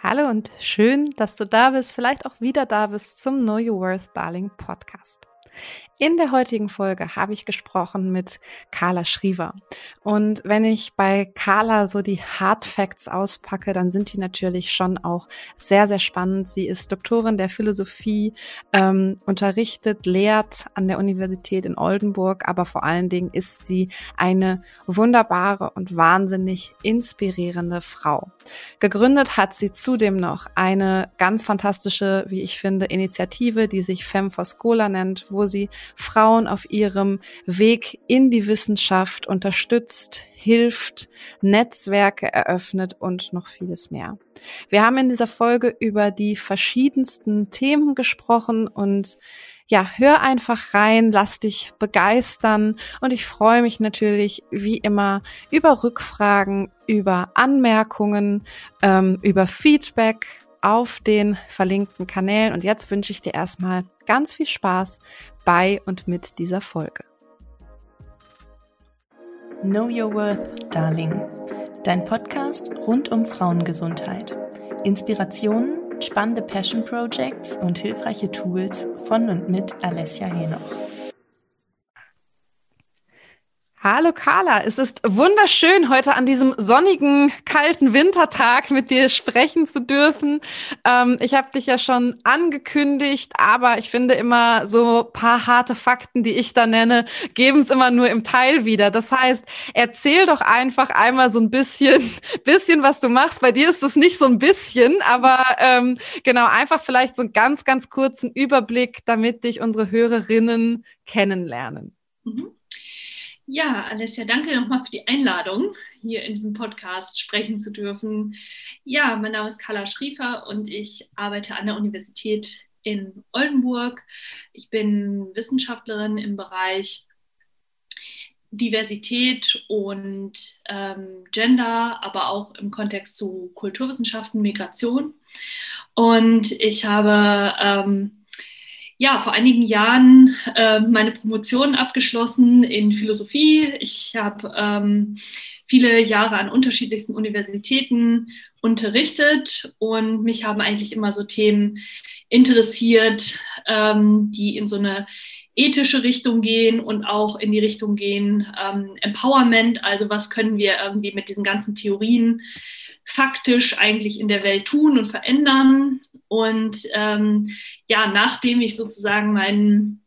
Hallo und schön, dass du da bist, vielleicht auch wieder da bist zum Know Your Worth Darling Podcast. In der heutigen Folge habe ich gesprochen mit Carla Schriever. Und wenn ich bei Carla so die Hard Facts auspacke, dann sind die natürlich schon auch sehr, sehr spannend. Sie ist Doktorin der Philosophie, ähm, unterrichtet, lehrt an der Universität in Oldenburg, aber vor allen Dingen ist sie eine wunderbare und wahnsinnig inspirierende Frau. Gegründet hat sie zudem noch eine ganz fantastische, wie ich finde, Initiative, die sich Femme for Scholar nennt, wo sie Frauen auf ihrem Weg in die Wissenschaft unterstützt, hilft, Netzwerke eröffnet und noch vieles mehr. Wir haben in dieser Folge über die verschiedensten Themen gesprochen und ja, hör einfach rein, lass dich begeistern und ich freue mich natürlich wie immer über Rückfragen, über Anmerkungen, ähm, über Feedback auf den verlinkten Kanälen und jetzt wünsche ich dir erstmal ganz viel Spaß bei und mit dieser Folge. Know Your Worth, Darling. Dein Podcast rund um Frauengesundheit. Inspirationen, spannende Passion Projects und hilfreiche Tools von und mit Alessia Henoch. Hallo Carla, es ist wunderschön, heute an diesem sonnigen, kalten Wintertag mit dir sprechen zu dürfen. Ähm, ich habe dich ja schon angekündigt, aber ich finde immer so paar harte Fakten, die ich da nenne, geben es immer nur im Teil wieder. Das heißt, erzähl doch einfach einmal so ein bisschen, bisschen, was du machst. Bei dir ist es nicht so ein bisschen, aber ähm, genau, einfach vielleicht so einen ganz, ganz kurzen Überblick, damit dich unsere Hörerinnen kennenlernen. Mhm. Ja, Alessia, danke nochmal für die Einladung, hier in diesem Podcast sprechen zu dürfen. Ja, mein Name ist Carla Schriefer und ich arbeite an der Universität in Oldenburg. Ich bin Wissenschaftlerin im Bereich Diversität und ähm, Gender, aber auch im Kontext zu Kulturwissenschaften, Migration. Und ich habe ähm, ja, vor einigen Jahren äh, meine Promotion abgeschlossen in Philosophie. Ich habe ähm, viele Jahre an unterschiedlichsten Universitäten unterrichtet und mich haben eigentlich immer so Themen interessiert, ähm, die in so eine ethische Richtung gehen und auch in die Richtung gehen ähm, Empowerment. Also was können wir irgendwie mit diesen ganzen Theorien faktisch eigentlich in der Welt tun und verändern. Und ähm, ja, nachdem ich sozusagen meinen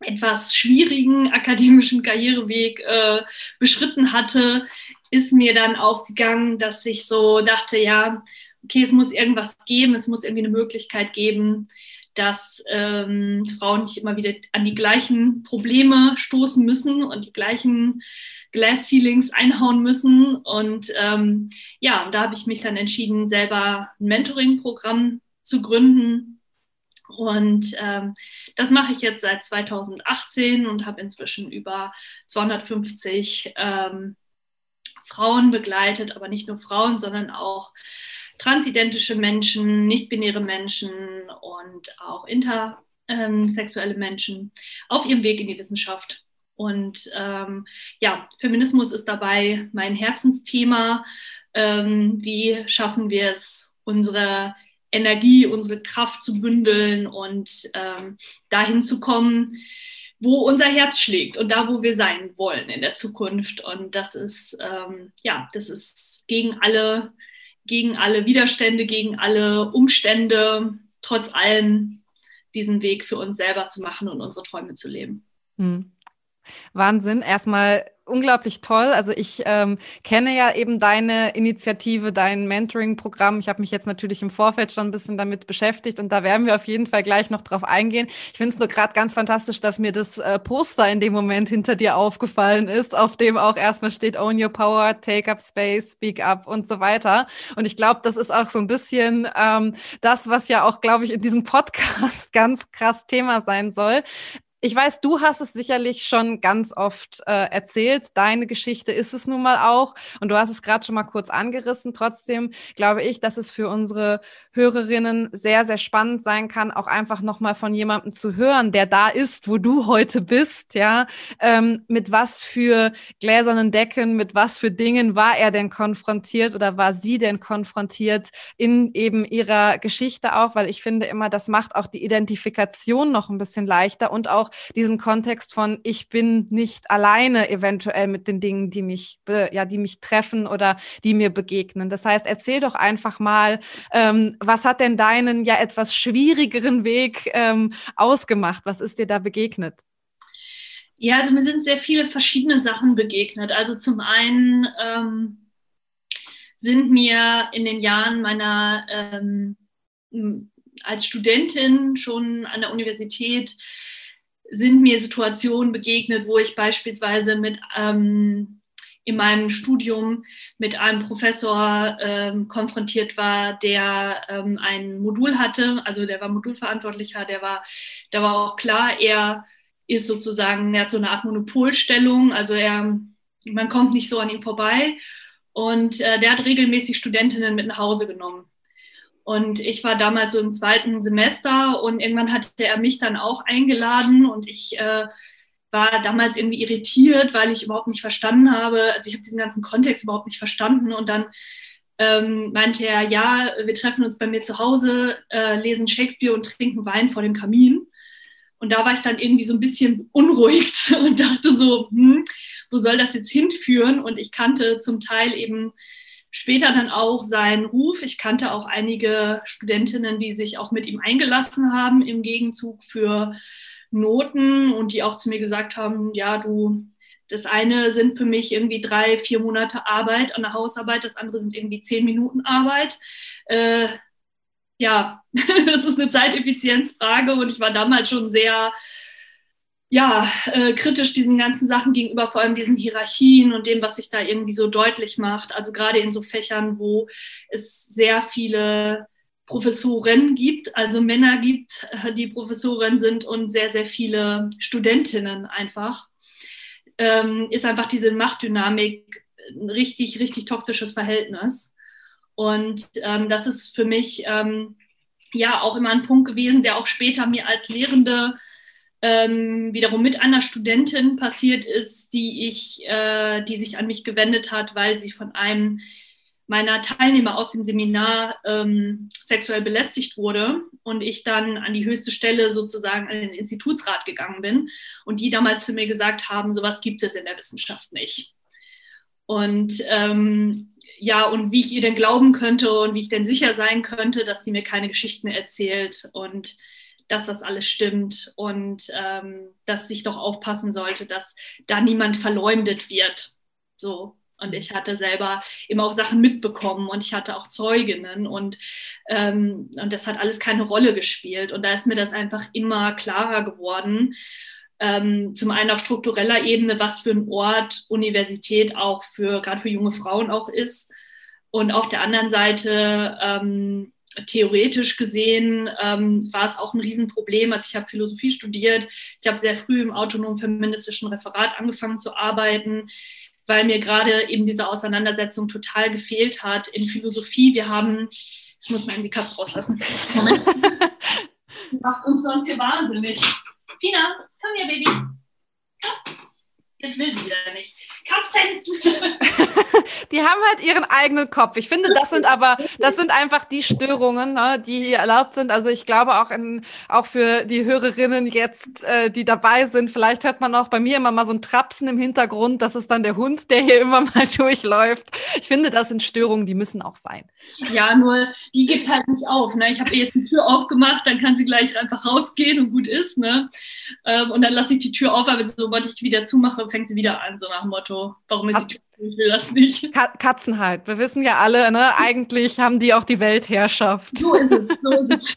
etwas schwierigen akademischen Karriereweg äh, beschritten hatte, ist mir dann aufgegangen, dass ich so dachte, ja, okay, es muss irgendwas geben, es muss irgendwie eine Möglichkeit geben, dass ähm, Frauen nicht immer wieder an die gleichen Probleme stoßen müssen und die gleichen Glass Ceilings einhauen müssen. Und ähm, ja, da habe ich mich dann entschieden, selber ein Mentoring-Programm zu gründen. Und ähm, das mache ich jetzt seit 2018 und habe inzwischen über 250 ähm, Frauen begleitet, aber nicht nur Frauen, sondern auch transidentische Menschen, nicht-binäre Menschen und auch intersexuelle Menschen auf ihrem Weg in die Wissenschaft. Und ähm, ja, Feminismus ist dabei mein Herzensthema. Ähm, wie schaffen wir es, unsere Energie, unsere Kraft zu bündeln und ähm, dahin zu kommen, wo unser Herz schlägt und da, wo wir sein wollen in der Zukunft. Und das ist, ähm, ja, das ist gegen alle, gegen alle Widerstände, gegen alle Umstände, trotz allem diesen Weg für uns selber zu machen und unsere Träume zu leben. Hm. Wahnsinn. Erstmal unglaublich toll. Also ich ähm, kenne ja eben deine Initiative, dein Mentoring-Programm. Ich habe mich jetzt natürlich im Vorfeld schon ein bisschen damit beschäftigt und da werden wir auf jeden Fall gleich noch drauf eingehen. Ich finde es nur gerade ganz fantastisch, dass mir das äh, Poster in dem Moment hinter dir aufgefallen ist, auf dem auch erstmal steht Own Your Power, Take Up Space, Speak Up und so weiter. Und ich glaube, das ist auch so ein bisschen ähm, das, was ja auch, glaube ich, in diesem Podcast ganz krass Thema sein soll ich weiß, du hast es sicherlich schon ganz oft äh, erzählt. Deine Geschichte ist es nun mal auch. Und du hast es gerade schon mal kurz angerissen. Trotzdem glaube ich, dass es für unsere Hörerinnen sehr, sehr spannend sein kann, auch einfach nochmal von jemandem zu hören, der da ist, wo du heute bist. Ja, ähm, mit was für gläsernen Decken, mit was für Dingen war er denn konfrontiert oder war sie denn konfrontiert in eben ihrer Geschichte auch? Weil ich finde immer, das macht auch die Identifikation noch ein bisschen leichter und auch diesen Kontext von ich bin nicht alleine eventuell mit den Dingen, die mich, ja, die mich treffen oder die mir begegnen. Das heißt, erzähl doch einfach mal, ähm, was hat denn deinen ja etwas schwierigeren Weg ähm, ausgemacht? Was ist dir da begegnet? Ja, also mir sind sehr viele verschiedene Sachen begegnet. Also zum einen ähm, sind mir in den Jahren meiner ähm, als Studentin schon an der Universität sind mir Situationen begegnet, wo ich beispielsweise mit ähm, in meinem Studium mit einem Professor ähm, konfrontiert war, der ähm, ein Modul hatte, also der war Modulverantwortlicher, der war, da war auch klar, er ist sozusagen, er hat so eine Art Monopolstellung, also er, man kommt nicht so an ihm vorbei. Und äh, der hat regelmäßig Studentinnen mit nach Hause genommen. Und ich war damals so im zweiten Semester und irgendwann hatte er mich dann auch eingeladen und ich äh, war damals irgendwie irritiert, weil ich überhaupt nicht verstanden habe, also ich habe diesen ganzen Kontext überhaupt nicht verstanden und dann ähm, meinte er, ja, wir treffen uns bei mir zu Hause, äh, lesen Shakespeare und trinken Wein vor dem Kamin. Und da war ich dann irgendwie so ein bisschen unruhigt und dachte so, hm, wo soll das jetzt hinführen? Und ich kannte zum Teil eben später dann auch seinen Ruf. Ich kannte auch einige Studentinnen, die sich auch mit ihm eingelassen haben im Gegenzug für Noten und die auch zu mir gesagt haben, ja, du, das eine sind für mich irgendwie drei, vier Monate Arbeit an der Hausarbeit, das andere sind irgendwie zehn Minuten Arbeit. Äh, ja, das ist eine Zeiteffizienzfrage und ich war damals schon sehr ja, äh, kritisch diesen ganzen Sachen gegenüber, vor allem diesen Hierarchien und dem, was sich da irgendwie so deutlich macht. Also gerade in so Fächern, wo es sehr viele Professoren gibt, also Männer gibt, äh, die Professoren sind und sehr, sehr viele Studentinnen einfach, ähm, ist einfach diese Machtdynamik ein richtig, richtig toxisches Verhältnis. Und ähm, das ist für mich ähm, ja auch immer ein Punkt gewesen, der auch später mir als Lehrende ähm, wiederum mit einer Studentin passiert ist, die ich, äh, die sich an mich gewendet hat, weil sie von einem meiner Teilnehmer aus dem Seminar ähm, sexuell belästigt wurde und ich dann an die höchste Stelle sozusagen an den Institutsrat gegangen bin und die damals zu mir gesagt haben, sowas gibt es in der Wissenschaft nicht. Und ähm, ja, und wie ich ihr denn glauben könnte und wie ich denn sicher sein könnte, dass sie mir keine Geschichten erzählt und dass das alles stimmt und ähm, dass ich doch aufpassen sollte, dass da niemand verleumdet wird. So. Und ich hatte selber immer auch Sachen mitbekommen und ich hatte auch Zeuginnen und, ähm, und das hat alles keine Rolle gespielt. Und da ist mir das einfach immer klarer geworden. Ähm, zum einen auf struktureller Ebene, was für ein Ort Universität auch für, gerade für junge Frauen auch ist. Und auf der anderen Seite, ähm, theoretisch gesehen ähm, war es auch ein Riesenproblem. Also ich habe Philosophie studiert, ich habe sehr früh im autonomen feministischen Referat angefangen zu arbeiten, weil mir gerade eben diese Auseinandersetzung total gefehlt hat in Philosophie. Wir haben, ich muss mal in die Katze rauslassen. Moment. Macht uns sonst hier wahnsinnig. Pina, komm hier, Baby. Komm. Jetzt will sie wieder nicht. Katzen! die haben halt ihren eigenen Kopf. Ich finde, das sind aber, das sind einfach die Störungen, ne, die hier erlaubt sind. Also ich glaube auch in, auch für die Hörerinnen jetzt, äh, die dabei sind, vielleicht hört man auch bei mir immer mal so ein Trapsen im Hintergrund. Das ist dann der Hund, der hier immer mal durchläuft. Ich finde, das sind Störungen, die müssen auch sein. Ja, nur die gibt halt nicht auf. Ne? Ich habe jetzt die Tür aufgemacht, dann kann sie gleich einfach rausgehen und gut ist. Ne? Ähm, und dann lasse ich die Tür auf, aber sobald ich die wieder zumache, fängt sie wieder an, so nach dem Motto, warum ist die Tür ich will das nicht. Katzen halt. Wir wissen ja alle, ne? Eigentlich haben die auch die Weltherrschaft. So ist es, so ist es.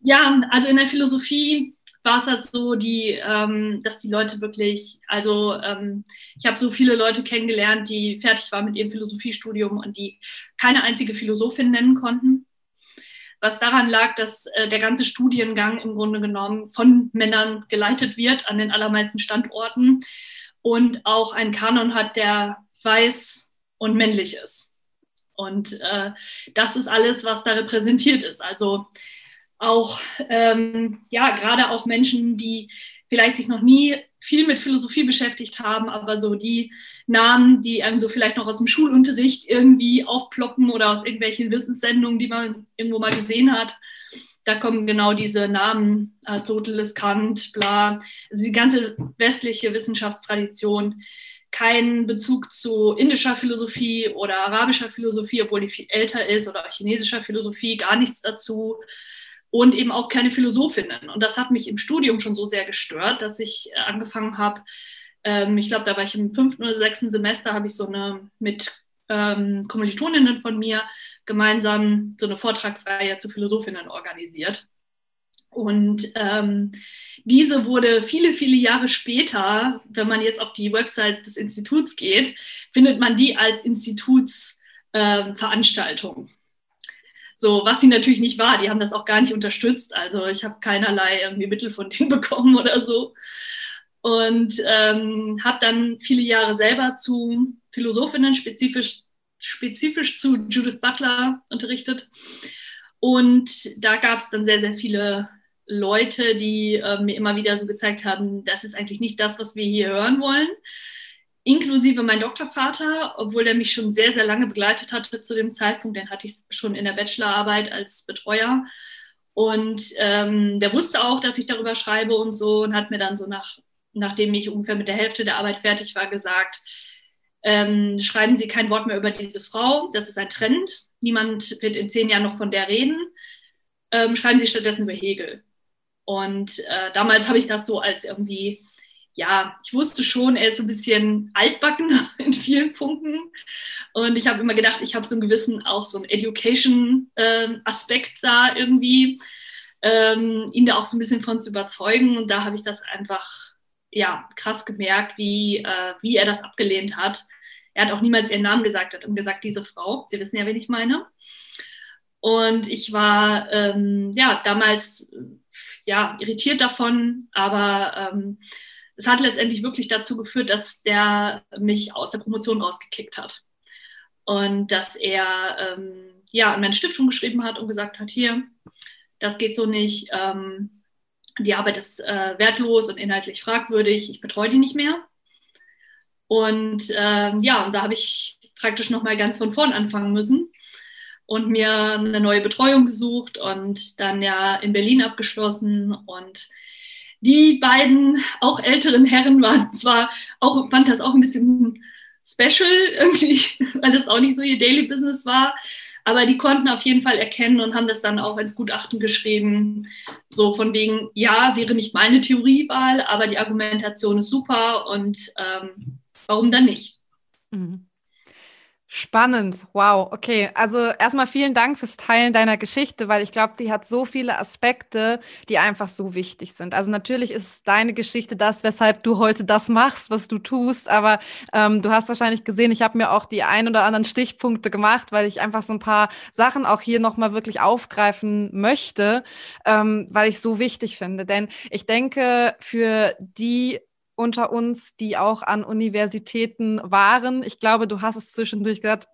ja, also in der Philosophie war es halt so, die, ähm, dass die Leute wirklich, also ähm, ich habe so viele Leute kennengelernt, die fertig waren mit ihrem Philosophiestudium und die keine einzige Philosophin nennen konnten. was daran lag, dass äh, der ganze Studiengang im Grunde genommen von Männern geleitet wird an den allermeisten Standorten und auch einen Kanon hat, der weiß und männlich ist. Und äh, das ist alles, was da repräsentiert ist. Also auch, ähm, ja, gerade auch Menschen, die vielleicht sich noch nie viel mit Philosophie beschäftigt haben, aber so die Namen, die einem so vielleicht noch aus dem Schulunterricht irgendwie aufploppen oder aus irgendwelchen Wissenssendungen, die man irgendwo mal gesehen hat, da kommen genau diese Namen, Aristoteles, Kant, bla, also die ganze westliche Wissenschaftstradition, keinen Bezug zu indischer Philosophie oder arabischer Philosophie, obwohl die viel älter ist, oder chinesischer Philosophie, gar nichts dazu und eben auch keine Philosophinnen. Und das hat mich im Studium schon so sehr gestört, dass ich äh, angefangen habe, ähm, ich glaube, da war ich im fünften oder sechsten Semester, habe ich so eine mit ähm, Kommilitoninnen von mir gemeinsam so eine Vortragsreihe zu Philosophinnen organisiert. Und ähm, diese wurde viele, viele Jahre später, wenn man jetzt auf die Website des Instituts geht, findet man die als Institutsveranstaltung. Ähm, so, was sie natürlich nicht war, die haben das auch gar nicht unterstützt. Also ich habe keinerlei irgendwie Mittel von denen bekommen oder so. Und ähm, habe dann viele Jahre selber zu Philosophinnen, spezifisch, spezifisch zu Judith Butler unterrichtet. Und da gab es dann sehr, sehr viele Leute, die äh, mir immer wieder so gezeigt haben, das ist eigentlich nicht das, was wir hier hören wollen inklusive mein Doktorvater, obwohl der mich schon sehr, sehr lange begleitet hatte zu dem Zeitpunkt. Den hatte ich schon in der Bachelorarbeit als Betreuer. Und ähm, der wusste auch, dass ich darüber schreibe und so und hat mir dann so nach, nachdem ich ungefähr mit der Hälfte der Arbeit fertig war, gesagt, ähm, schreiben Sie kein Wort mehr über diese Frau, das ist ein Trend, niemand wird in zehn Jahren noch von der reden, ähm, schreiben Sie stattdessen über Hegel. Und äh, damals habe ich das so als irgendwie ja, ich wusste schon, er ist so ein bisschen altbacken in vielen Punkten. Und ich habe immer gedacht, ich habe so einen gewissen, auch so einen Education-Aspekt äh, da irgendwie, ähm, ihn da auch so ein bisschen von zu überzeugen. Und da habe ich das einfach, ja, krass gemerkt, wie, äh, wie er das abgelehnt hat. Er hat auch niemals ihren Namen gesagt, hat gesagt, diese Frau. Sie wissen ja, wen ich meine. Und ich war, ähm, ja, damals, ja, irritiert davon, aber ähm, es hat letztendlich wirklich dazu geführt, dass der mich aus der Promotion rausgekickt hat. Und dass er ähm, ja, an meine Stiftung geschrieben hat und gesagt hat, hier, das geht so nicht, ähm, die Arbeit ist äh, wertlos und inhaltlich fragwürdig, ich betreue die nicht mehr. Und ähm, ja, und da habe ich praktisch nochmal ganz von vorn anfangen müssen und mir eine neue Betreuung gesucht und dann ja in Berlin abgeschlossen und die beiden auch älteren Herren waren zwar auch, fand das auch ein bisschen special irgendwie, weil das auch nicht so ihr Daily Business war. Aber die konnten auf jeden Fall erkennen und haben das dann auch ins Gutachten geschrieben. So von wegen, ja, wäre nicht meine Theoriewahl, aber die Argumentation ist super und ähm, warum dann nicht? Mhm. Spannend, wow. Okay, also erstmal vielen Dank fürs Teilen deiner Geschichte, weil ich glaube, die hat so viele Aspekte, die einfach so wichtig sind. Also natürlich ist deine Geschichte das, weshalb du heute das machst, was du tust, aber ähm, du hast wahrscheinlich gesehen, ich habe mir auch die ein oder anderen Stichpunkte gemacht, weil ich einfach so ein paar Sachen auch hier nochmal wirklich aufgreifen möchte, ähm, weil ich so wichtig finde. Denn ich denke, für die unter uns, die auch an Universitäten waren. Ich glaube, du hast es zwischendurch gesagt,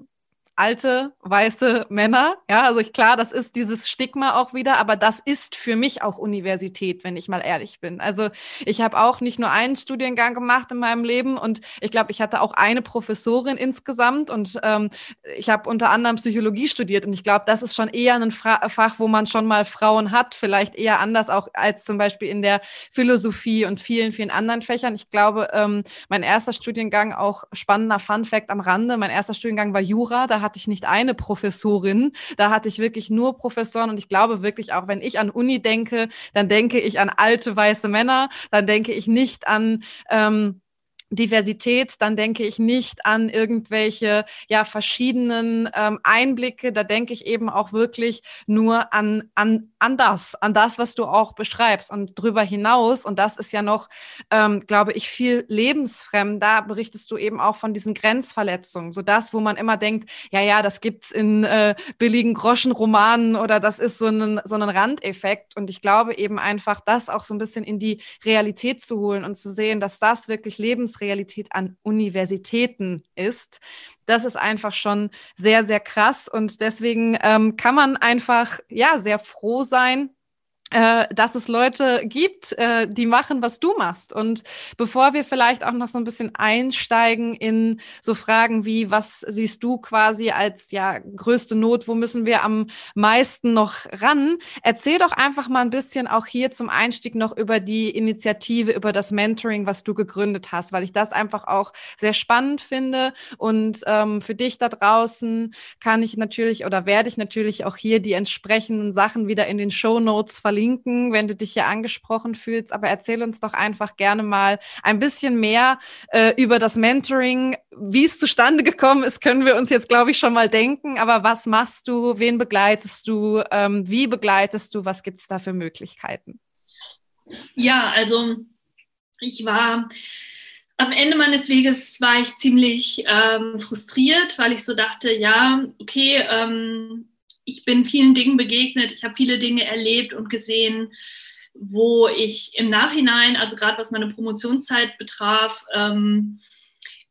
alte weiße Männer. Ja, also ich, klar, das ist dieses Stigma auch wieder, aber das ist für mich auch Universität, wenn ich mal ehrlich bin. Also ich habe auch nicht nur einen Studiengang gemacht in meinem Leben und ich glaube, ich hatte auch eine Professorin insgesamt und ähm, ich habe unter anderem Psychologie studiert und ich glaube, das ist schon eher ein Fra Fach, wo man schon mal Frauen hat, vielleicht eher anders auch als zum Beispiel in der Philosophie und vielen, vielen anderen Fächern. Ich glaube, ähm, mein erster Studiengang, auch spannender Fun Fact am Rande, mein erster Studiengang war Jura, da hatte ich nicht eine Professorin, da hatte ich wirklich nur Professoren. Und ich glaube wirklich auch, wenn ich an Uni denke, dann denke ich an alte weiße Männer, dann denke ich nicht an ähm, Diversität, dann denke ich nicht an irgendwelche ja verschiedenen ähm, Einblicke. Da denke ich eben auch wirklich nur an, an, an das, an das, was du auch beschreibst und drüber hinaus. Und das ist ja noch, ähm, glaube ich, viel lebensfremd. Da berichtest du eben auch von diesen Grenzverletzungen. So das, wo man immer denkt, ja, ja, das gibt's in äh, billigen Groschenromanen oder das ist so ein, so ein Randeffekt. Und ich glaube eben einfach, das auch so ein bisschen in die Realität zu holen und zu sehen, dass das wirklich lebensrealistisch Realität an Universitäten ist. Das ist einfach schon sehr, sehr krass. Und deswegen ähm, kann man einfach, ja, sehr froh sein, dass es Leute gibt, äh, die machen, was du machst. Und bevor wir vielleicht auch noch so ein bisschen einsteigen in so Fragen wie, was siehst du quasi als ja größte Not, wo müssen wir am meisten noch ran, erzähl doch einfach mal ein bisschen auch hier zum Einstieg noch über die Initiative, über das Mentoring, was du gegründet hast, weil ich das einfach auch sehr spannend finde. Und ähm, für dich da draußen kann ich natürlich oder werde ich natürlich auch hier die entsprechenden Sachen wieder in den Show Notes verlinken verlinken, wenn du dich hier angesprochen fühlst. Aber erzähl uns doch einfach gerne mal ein bisschen mehr äh, über das Mentoring. Wie es zustande gekommen ist, können wir uns jetzt, glaube ich, schon mal denken. Aber was machst du? Wen begleitest du? Ähm, wie begleitest du? Was gibt es da für Möglichkeiten? Ja, also ich war am Ende meines Weges war ich ziemlich ähm, frustriert, weil ich so dachte, ja, okay, ähm, ich bin vielen Dingen begegnet, ich habe viele Dinge erlebt und gesehen, wo ich im Nachhinein, also gerade was meine Promotionszeit betraf, ähm,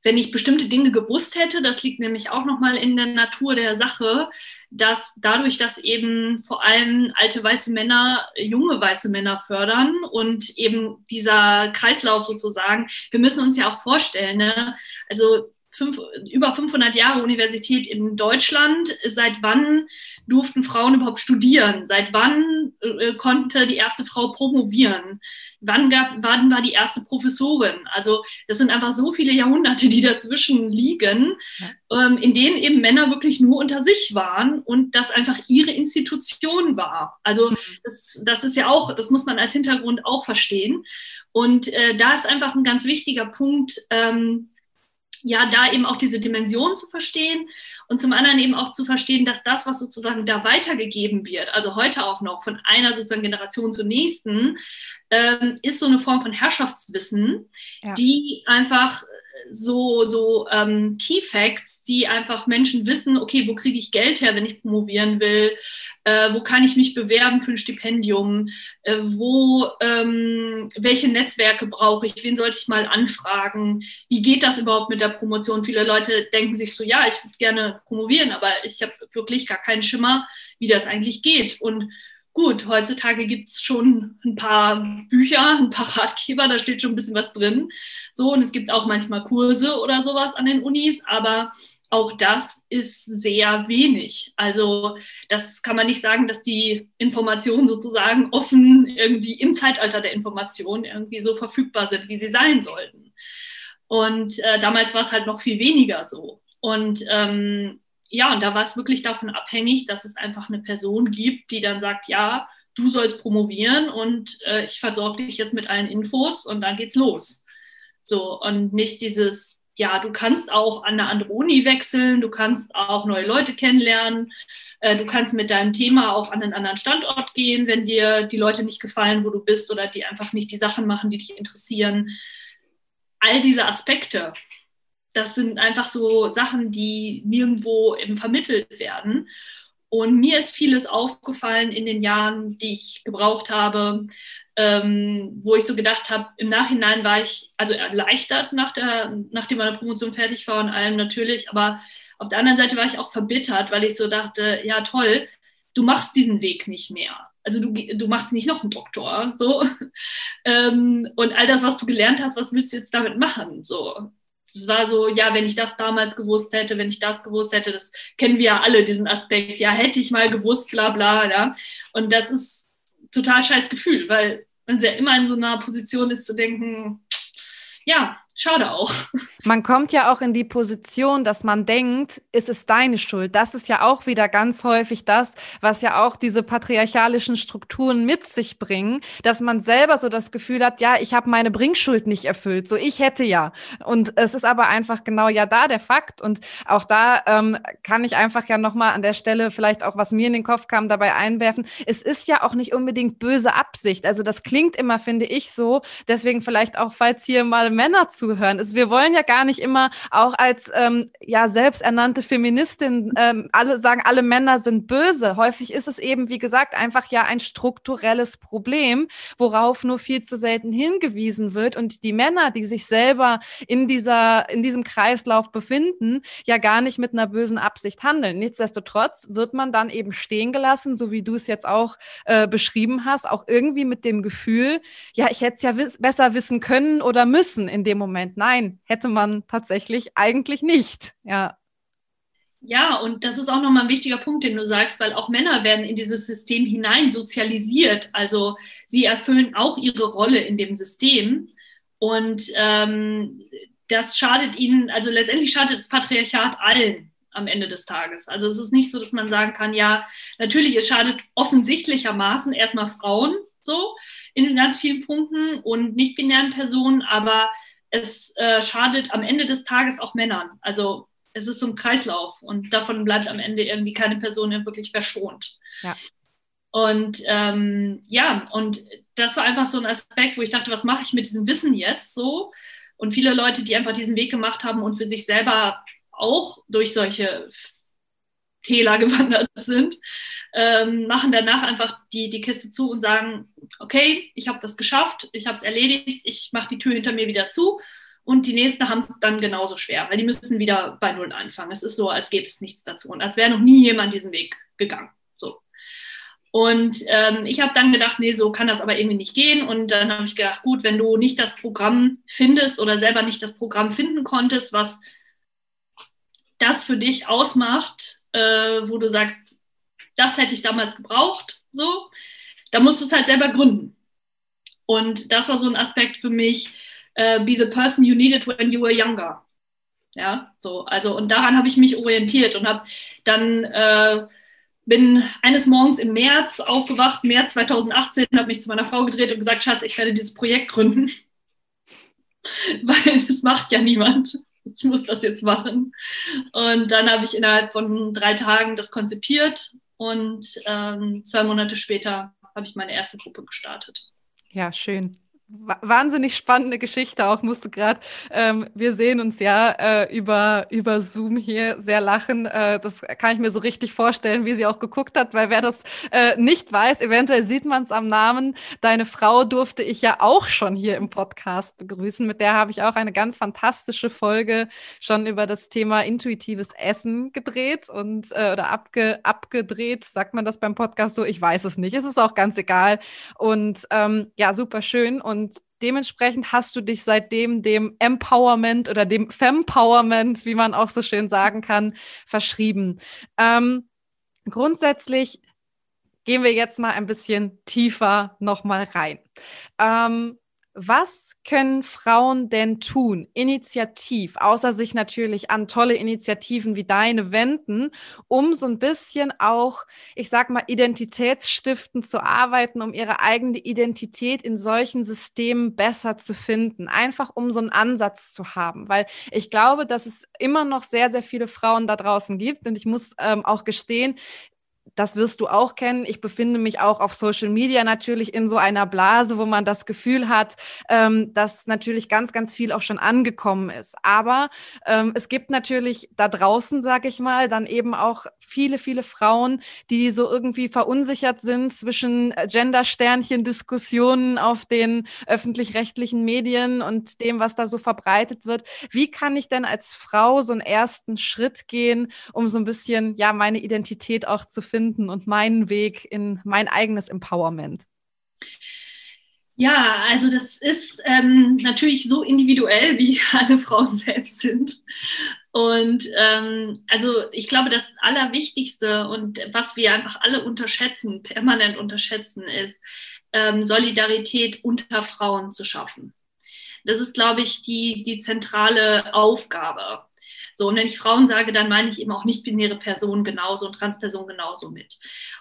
wenn ich bestimmte Dinge gewusst hätte, das liegt nämlich auch nochmal in der Natur der Sache, dass dadurch, dass eben vor allem alte weiße Männer junge weiße Männer fördern und eben dieser Kreislauf sozusagen, wir müssen uns ja auch vorstellen, ne? also fünf, über 500 Jahre Universität in Deutschland. Seit wann durften Frauen überhaupt studieren? Seit wann äh, konnte die erste Frau promovieren? Wann, gab, wann war die erste Professorin? Also das sind einfach so viele Jahrhunderte, die dazwischen liegen, ja. ähm, in denen eben Männer wirklich nur unter sich waren und das einfach ihre Institution war. Also mhm. das, das ist ja auch, das muss man als Hintergrund auch verstehen. Und äh, da ist einfach ein ganz wichtiger Punkt, ähm, ja, da eben auch diese Dimension zu verstehen und zum anderen eben auch zu verstehen, dass das, was sozusagen da weitergegeben wird, also heute auch noch von einer sozusagen Generation zur nächsten, ähm, ist so eine Form von Herrschaftswissen, ja. die einfach so, so ähm, Key Facts, die einfach Menschen wissen, okay, wo kriege ich Geld her, wenn ich promovieren will, äh, wo kann ich mich bewerben für ein Stipendium, äh, wo, ähm, welche Netzwerke brauche ich, wen sollte ich mal anfragen, wie geht das überhaupt mit der Promotion? Viele Leute denken sich so, ja, ich würde gerne promovieren, aber ich habe wirklich gar keinen Schimmer, wie das eigentlich geht. Und gut, heutzutage gibt es schon ein paar Bücher, ein paar Ratgeber, da steht schon ein bisschen was drin. So, und es gibt auch manchmal Kurse oder sowas an den Unis, aber auch das ist sehr wenig. Also das kann man nicht sagen, dass die Informationen sozusagen offen irgendwie im Zeitalter der Information irgendwie so verfügbar sind, wie sie sein sollten. Und äh, damals war es halt noch viel weniger so. Und ähm, ja, und da war es wirklich davon abhängig, dass es einfach eine Person gibt, die dann sagt, ja, du sollst promovieren und äh, ich versorge dich jetzt mit allen Infos und dann geht's los. So, und nicht dieses, ja, du kannst auch an eine andere Uni wechseln, du kannst auch neue Leute kennenlernen, äh, du kannst mit deinem Thema auch an einen anderen Standort gehen, wenn dir die Leute nicht gefallen, wo du bist oder die einfach nicht die Sachen machen, die dich interessieren. All diese Aspekte, das sind einfach so Sachen, die nirgendwo eben vermittelt werden. Und mir ist vieles aufgefallen in den Jahren, die ich gebraucht habe, ähm, wo ich so gedacht habe, im Nachhinein war ich also erleichtert, nach der, nachdem meine Promotion fertig war und allem natürlich, aber auf der anderen Seite war ich auch verbittert, weil ich so dachte, ja toll, du machst diesen Weg nicht mehr. Also du, du machst nicht noch einen Doktor, so. Ähm, und all das, was du gelernt hast, was willst du jetzt damit machen? So es war so, ja, wenn ich das damals gewusst hätte, wenn ich das gewusst hätte, das kennen wir ja alle, diesen Aspekt, ja, hätte ich mal gewusst, bla bla, ja. Und das ist total scheiß Gefühl, weil man ja immer in so einer Position ist zu denken, ja, schade auch. Man kommt ja auch in die Position, dass man denkt, ist es deine Schuld. Das ist ja auch wieder ganz häufig das, was ja auch diese patriarchalischen Strukturen mit sich bringen, dass man selber so das Gefühl hat, ja, ich habe meine Bringschuld nicht erfüllt, so ich hätte ja. Und es ist aber einfach genau ja da der Fakt. Und auch da ähm, kann ich einfach ja nochmal an der Stelle vielleicht auch, was mir in den Kopf kam, dabei einwerfen. Es ist ja auch nicht unbedingt böse Absicht. Also das klingt immer, finde ich, so. Deswegen vielleicht auch, falls hier mal Männer zuhören, ist, wir wollen ja gar nicht immer auch als ähm, ja selbsternannte Feministin ähm, alle sagen, alle Männer sind böse. Häufig ist es eben, wie gesagt, einfach ja ein strukturelles Problem, worauf nur viel zu selten hingewiesen wird und die Männer, die sich selber in dieser in diesem Kreislauf befinden, ja gar nicht mit einer bösen Absicht handeln. Nichtsdestotrotz wird man dann eben stehen gelassen, so wie du es jetzt auch äh, beschrieben hast, auch irgendwie mit dem Gefühl, ja, ich hätte es ja wiss besser wissen können oder müssen in dem Moment. Nein, hätte man tatsächlich eigentlich nicht. Ja. Ja, und das ist auch nochmal ein wichtiger Punkt, den du sagst, weil auch Männer werden in dieses System hinein sozialisiert. Also sie erfüllen auch ihre Rolle in dem System. Und ähm, das schadet ihnen, also letztendlich schadet das Patriarchat allen am Ende des Tages. Also es ist nicht so, dass man sagen kann, ja, natürlich, es schadet offensichtlichermaßen erstmal Frauen so in ganz vielen Punkten und nicht-binären Personen, aber es äh, schadet am Ende des Tages auch Männern. Also es ist so ein Kreislauf und davon bleibt am Ende irgendwie keine Person wirklich verschont. Ja. Und ähm, ja, und das war einfach so ein Aspekt, wo ich dachte, was mache ich mit diesem Wissen jetzt so? Und viele Leute, die einfach diesen Weg gemacht haben und für sich selber auch durch solche Täler gewandert sind, ähm, machen danach einfach die, die Kiste zu und sagen, okay, ich habe das geschafft, ich habe es erledigt, ich mache die Tür hinter mir wieder zu und die nächsten haben es dann genauso schwer, weil die müssen wieder bei Null anfangen. Es ist so, als gäbe es nichts dazu und als wäre noch nie jemand diesen Weg gegangen. So. Und ähm, ich habe dann gedacht, nee, so kann das aber irgendwie nicht gehen. Und dann habe ich gedacht, gut, wenn du nicht das Programm findest oder selber nicht das Programm finden konntest, was das für dich ausmacht, äh, wo du sagst, das hätte ich damals gebraucht, so, da musst du es halt selber gründen. Und das war so ein Aspekt für mich, uh, be the person you needed when you were younger. Ja, so, also, und daran habe ich mich orientiert und habe dann, äh, bin eines Morgens im März aufgewacht, März 2018, habe mich zu meiner Frau gedreht und gesagt, Schatz, ich werde dieses Projekt gründen. Weil es macht ja niemand. Ich muss das jetzt machen. Und dann habe ich innerhalb von drei Tagen das konzipiert und ähm, zwei Monate später habe ich meine erste Gruppe gestartet. Ja, schön wahnsinnig spannende Geschichte auch, musste gerade, ähm, wir sehen uns ja äh, über, über Zoom hier sehr lachen. Äh, das kann ich mir so richtig vorstellen, wie sie auch geguckt hat, weil wer das äh, nicht weiß, eventuell sieht man es am Namen. Deine Frau durfte ich ja auch schon hier im Podcast begrüßen. Mit der habe ich auch eine ganz fantastische Folge schon über das Thema intuitives Essen gedreht und äh, oder abge, abgedreht, sagt man das beim Podcast so? Ich weiß es nicht. Es ist auch ganz egal. Und ähm, ja, super schön. Und und dementsprechend hast du dich seitdem dem Empowerment oder dem Fempowerment, wie man auch so schön sagen kann, verschrieben. Ähm, grundsätzlich gehen wir jetzt mal ein bisschen tiefer nochmal rein. Ähm, was können Frauen denn tun, initiativ, außer sich natürlich an tolle Initiativen wie deine wenden, um so ein bisschen auch, ich sag mal, identitätsstiftend zu arbeiten, um ihre eigene Identität in solchen Systemen besser zu finden, einfach um so einen Ansatz zu haben, weil ich glaube, dass es immer noch sehr, sehr viele Frauen da draußen gibt. Und ich muss ähm, auch gestehen, das wirst du auch kennen. Ich befinde mich auch auf Social Media natürlich in so einer Blase, wo man das Gefühl hat, ähm, dass natürlich ganz, ganz viel auch schon angekommen ist. Aber ähm, es gibt natürlich da draußen, sage ich mal, dann eben auch viele, viele Frauen, die so irgendwie verunsichert sind zwischen Gender-Sternchen-Diskussionen auf den öffentlich-rechtlichen Medien und dem, was da so verbreitet wird. Wie kann ich denn als Frau so einen ersten Schritt gehen, um so ein bisschen, ja, meine Identität auch zu finden? Finden und meinen Weg in mein eigenes Empowerment? Ja, also das ist ähm, natürlich so individuell, wie alle Frauen selbst sind. Und ähm, also ich glaube, das Allerwichtigste und was wir einfach alle unterschätzen, permanent unterschätzen, ist ähm, Solidarität unter Frauen zu schaffen. Das ist, glaube ich, die, die zentrale Aufgabe. So, und wenn ich Frauen sage, dann meine ich eben auch nicht-binäre Personen genauso und Transpersonen genauso mit.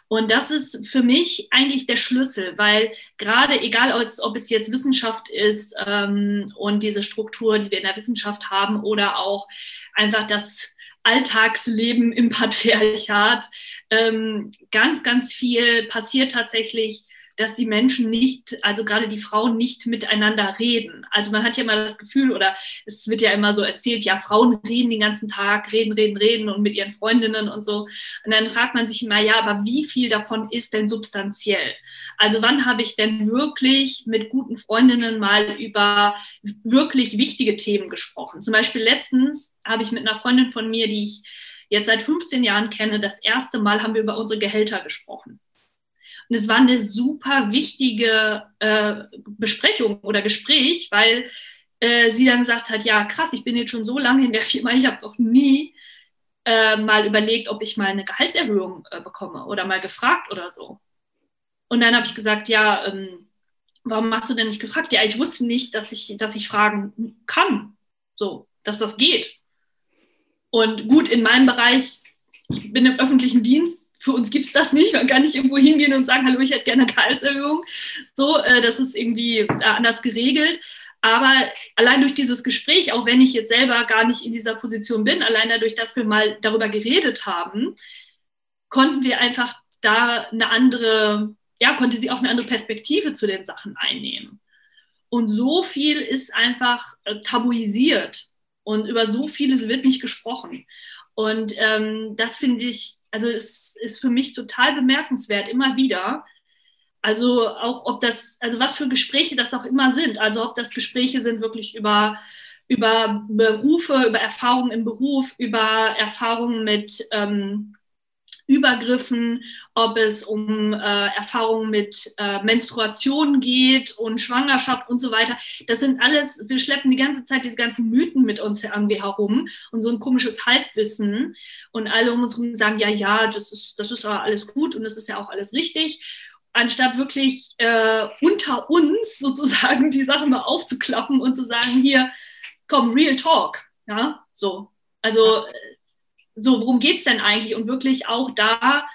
Und das ist für mich eigentlich der Schlüssel, weil gerade egal, ob es jetzt Wissenschaft ist ähm, und diese Struktur, die wir in der Wissenschaft haben, oder auch einfach das Alltagsleben im Patriarchat, ähm, ganz, ganz viel passiert tatsächlich dass die Menschen nicht, also gerade die Frauen nicht miteinander reden. Also man hat ja immer das Gefühl, oder es wird ja immer so erzählt, ja, Frauen reden den ganzen Tag, reden, reden, reden und mit ihren Freundinnen und so. Und dann fragt man sich immer, ja, aber wie viel davon ist denn substanziell? Also wann habe ich denn wirklich mit guten Freundinnen mal über wirklich wichtige Themen gesprochen? Zum Beispiel letztens habe ich mit einer Freundin von mir, die ich jetzt seit 15 Jahren kenne, das erste Mal haben wir über unsere Gehälter gesprochen. Und es war eine super wichtige äh, Besprechung oder Gespräch, weil äh, sie dann gesagt hat, ja krass, ich bin jetzt schon so lange in der Firma, ich habe noch nie äh, mal überlegt, ob ich mal eine Gehaltserhöhung äh, bekomme oder mal gefragt oder so. Und dann habe ich gesagt, ja, ähm, warum machst du denn nicht gefragt? Ja, ich wusste nicht, dass ich, dass ich fragen kann, so, dass das geht. Und gut, in meinem Bereich, ich bin im öffentlichen Dienst, für uns gibt es das nicht. Man kann nicht irgendwo hingehen und sagen, hallo, ich hätte gerne eine Gehaltserhöhung. So, äh, das ist irgendwie anders geregelt. Aber allein durch dieses Gespräch, auch wenn ich jetzt selber gar nicht in dieser Position bin, allein dadurch, dass wir mal darüber geredet haben, konnten wir einfach da eine andere, ja, konnte sie auch eine andere Perspektive zu den Sachen einnehmen. Und so viel ist einfach äh, tabuisiert und über so vieles wird nicht gesprochen. Und ähm, das finde ich also es ist für mich total bemerkenswert, immer wieder. Also auch ob das, also was für Gespräche das auch immer sind. Also ob das Gespräche sind wirklich über, über Berufe, über Erfahrungen im Beruf, über Erfahrungen mit ähm, Übergriffen, ob es um äh, Erfahrungen mit äh, Menstruation geht und Schwangerschaft und so weiter. Das sind alles, wir schleppen die ganze Zeit diese ganzen Mythen mit uns irgendwie herum und so ein komisches Halbwissen. Und alle um uns herum sagen, ja, ja, das ist, das ist aber alles gut und das ist ja auch alles richtig. Anstatt wirklich äh, unter uns sozusagen die Sache mal aufzuklappen und zu sagen, hier, komm, Real Talk. Ja, so. Also so, worum geht es denn eigentlich? Und wirklich auch da,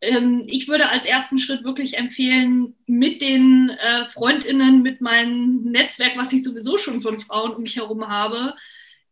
ähm, ich würde als ersten Schritt wirklich empfehlen, mit den äh, Freundinnen, mit meinem Netzwerk, was ich sowieso schon von Frauen um mich herum habe,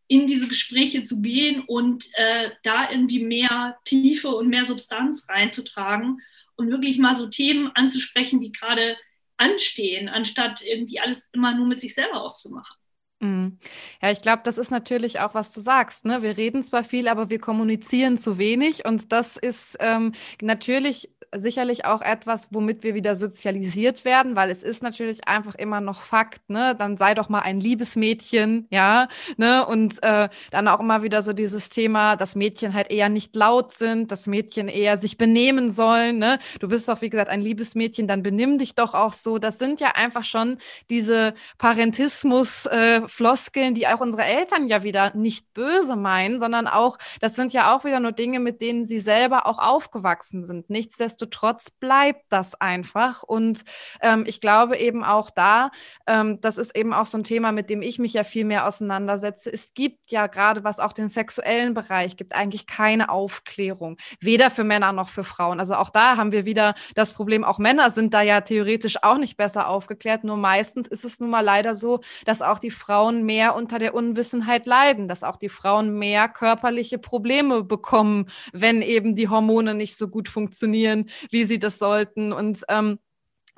in diese Gespräche zu gehen und äh, da irgendwie mehr Tiefe und mehr Substanz reinzutragen und wirklich mal so Themen anzusprechen, die gerade anstehen, anstatt irgendwie alles immer nur mit sich selber auszumachen. Mhm. Ja, ich glaube, das ist natürlich auch, was du sagst. Ne? Wir reden zwar viel, aber wir kommunizieren zu wenig. Und das ist ähm, natürlich sicherlich auch etwas, womit wir wieder sozialisiert werden, weil es ist natürlich einfach immer noch Fakt, ne? Dann sei doch mal ein Liebesmädchen, ja, ne? Und äh, dann auch immer wieder so dieses Thema, dass Mädchen halt eher nicht laut sind, dass Mädchen eher sich benehmen sollen, ne? Du bist doch, wie gesagt, ein Liebesmädchen, dann benimm dich doch auch so. Das sind ja einfach schon diese Parentismus-Floskeln, äh, die auch unsere Eltern ja wieder nicht böse meinen, sondern auch, das sind ja auch wieder nur Dinge, mit denen sie selber auch aufgewachsen sind. Nichtsdestotrotz nichtsdestotrotz bleibt das einfach. Und ähm, ich glaube eben auch da, ähm, das ist eben auch so ein Thema, mit dem ich mich ja viel mehr auseinandersetze. Es gibt ja gerade, was auch den sexuellen Bereich gibt, eigentlich keine Aufklärung, weder für Männer noch für Frauen. Also auch da haben wir wieder das Problem, auch Männer sind da ja theoretisch auch nicht besser aufgeklärt. Nur meistens ist es nun mal leider so, dass auch die Frauen mehr unter der Unwissenheit leiden, dass auch die Frauen mehr körperliche Probleme bekommen, wenn eben die Hormone nicht so gut funktionieren, wie sie das sollten. Und ähm,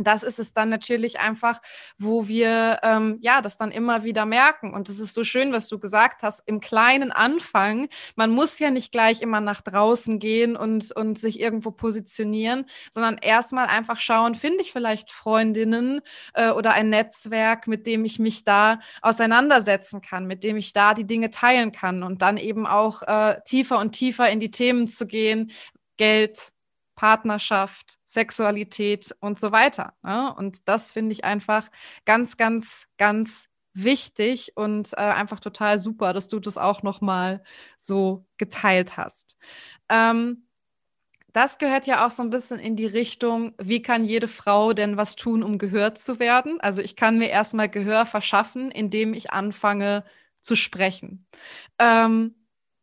das ist es dann natürlich einfach, wo wir ähm, ja das dann immer wieder merken. Und es ist so schön, was du gesagt hast, im kleinen Anfang. Man muss ja nicht gleich immer nach draußen gehen und, und sich irgendwo positionieren, sondern erstmal einfach schauen, finde ich vielleicht Freundinnen äh, oder ein Netzwerk, mit dem ich mich da auseinandersetzen kann, mit dem ich da die Dinge teilen kann und dann eben auch äh, tiefer und tiefer in die Themen zu gehen. Geld, Partnerschaft, Sexualität und so weiter. Ne? Und das finde ich einfach ganz, ganz, ganz wichtig und äh, einfach total super, dass du das auch noch mal so geteilt hast. Ähm, das gehört ja auch so ein bisschen in die Richtung, wie kann jede Frau denn was tun, um gehört zu werden? Also ich kann mir erstmal Gehör verschaffen, indem ich anfange zu sprechen. Ähm,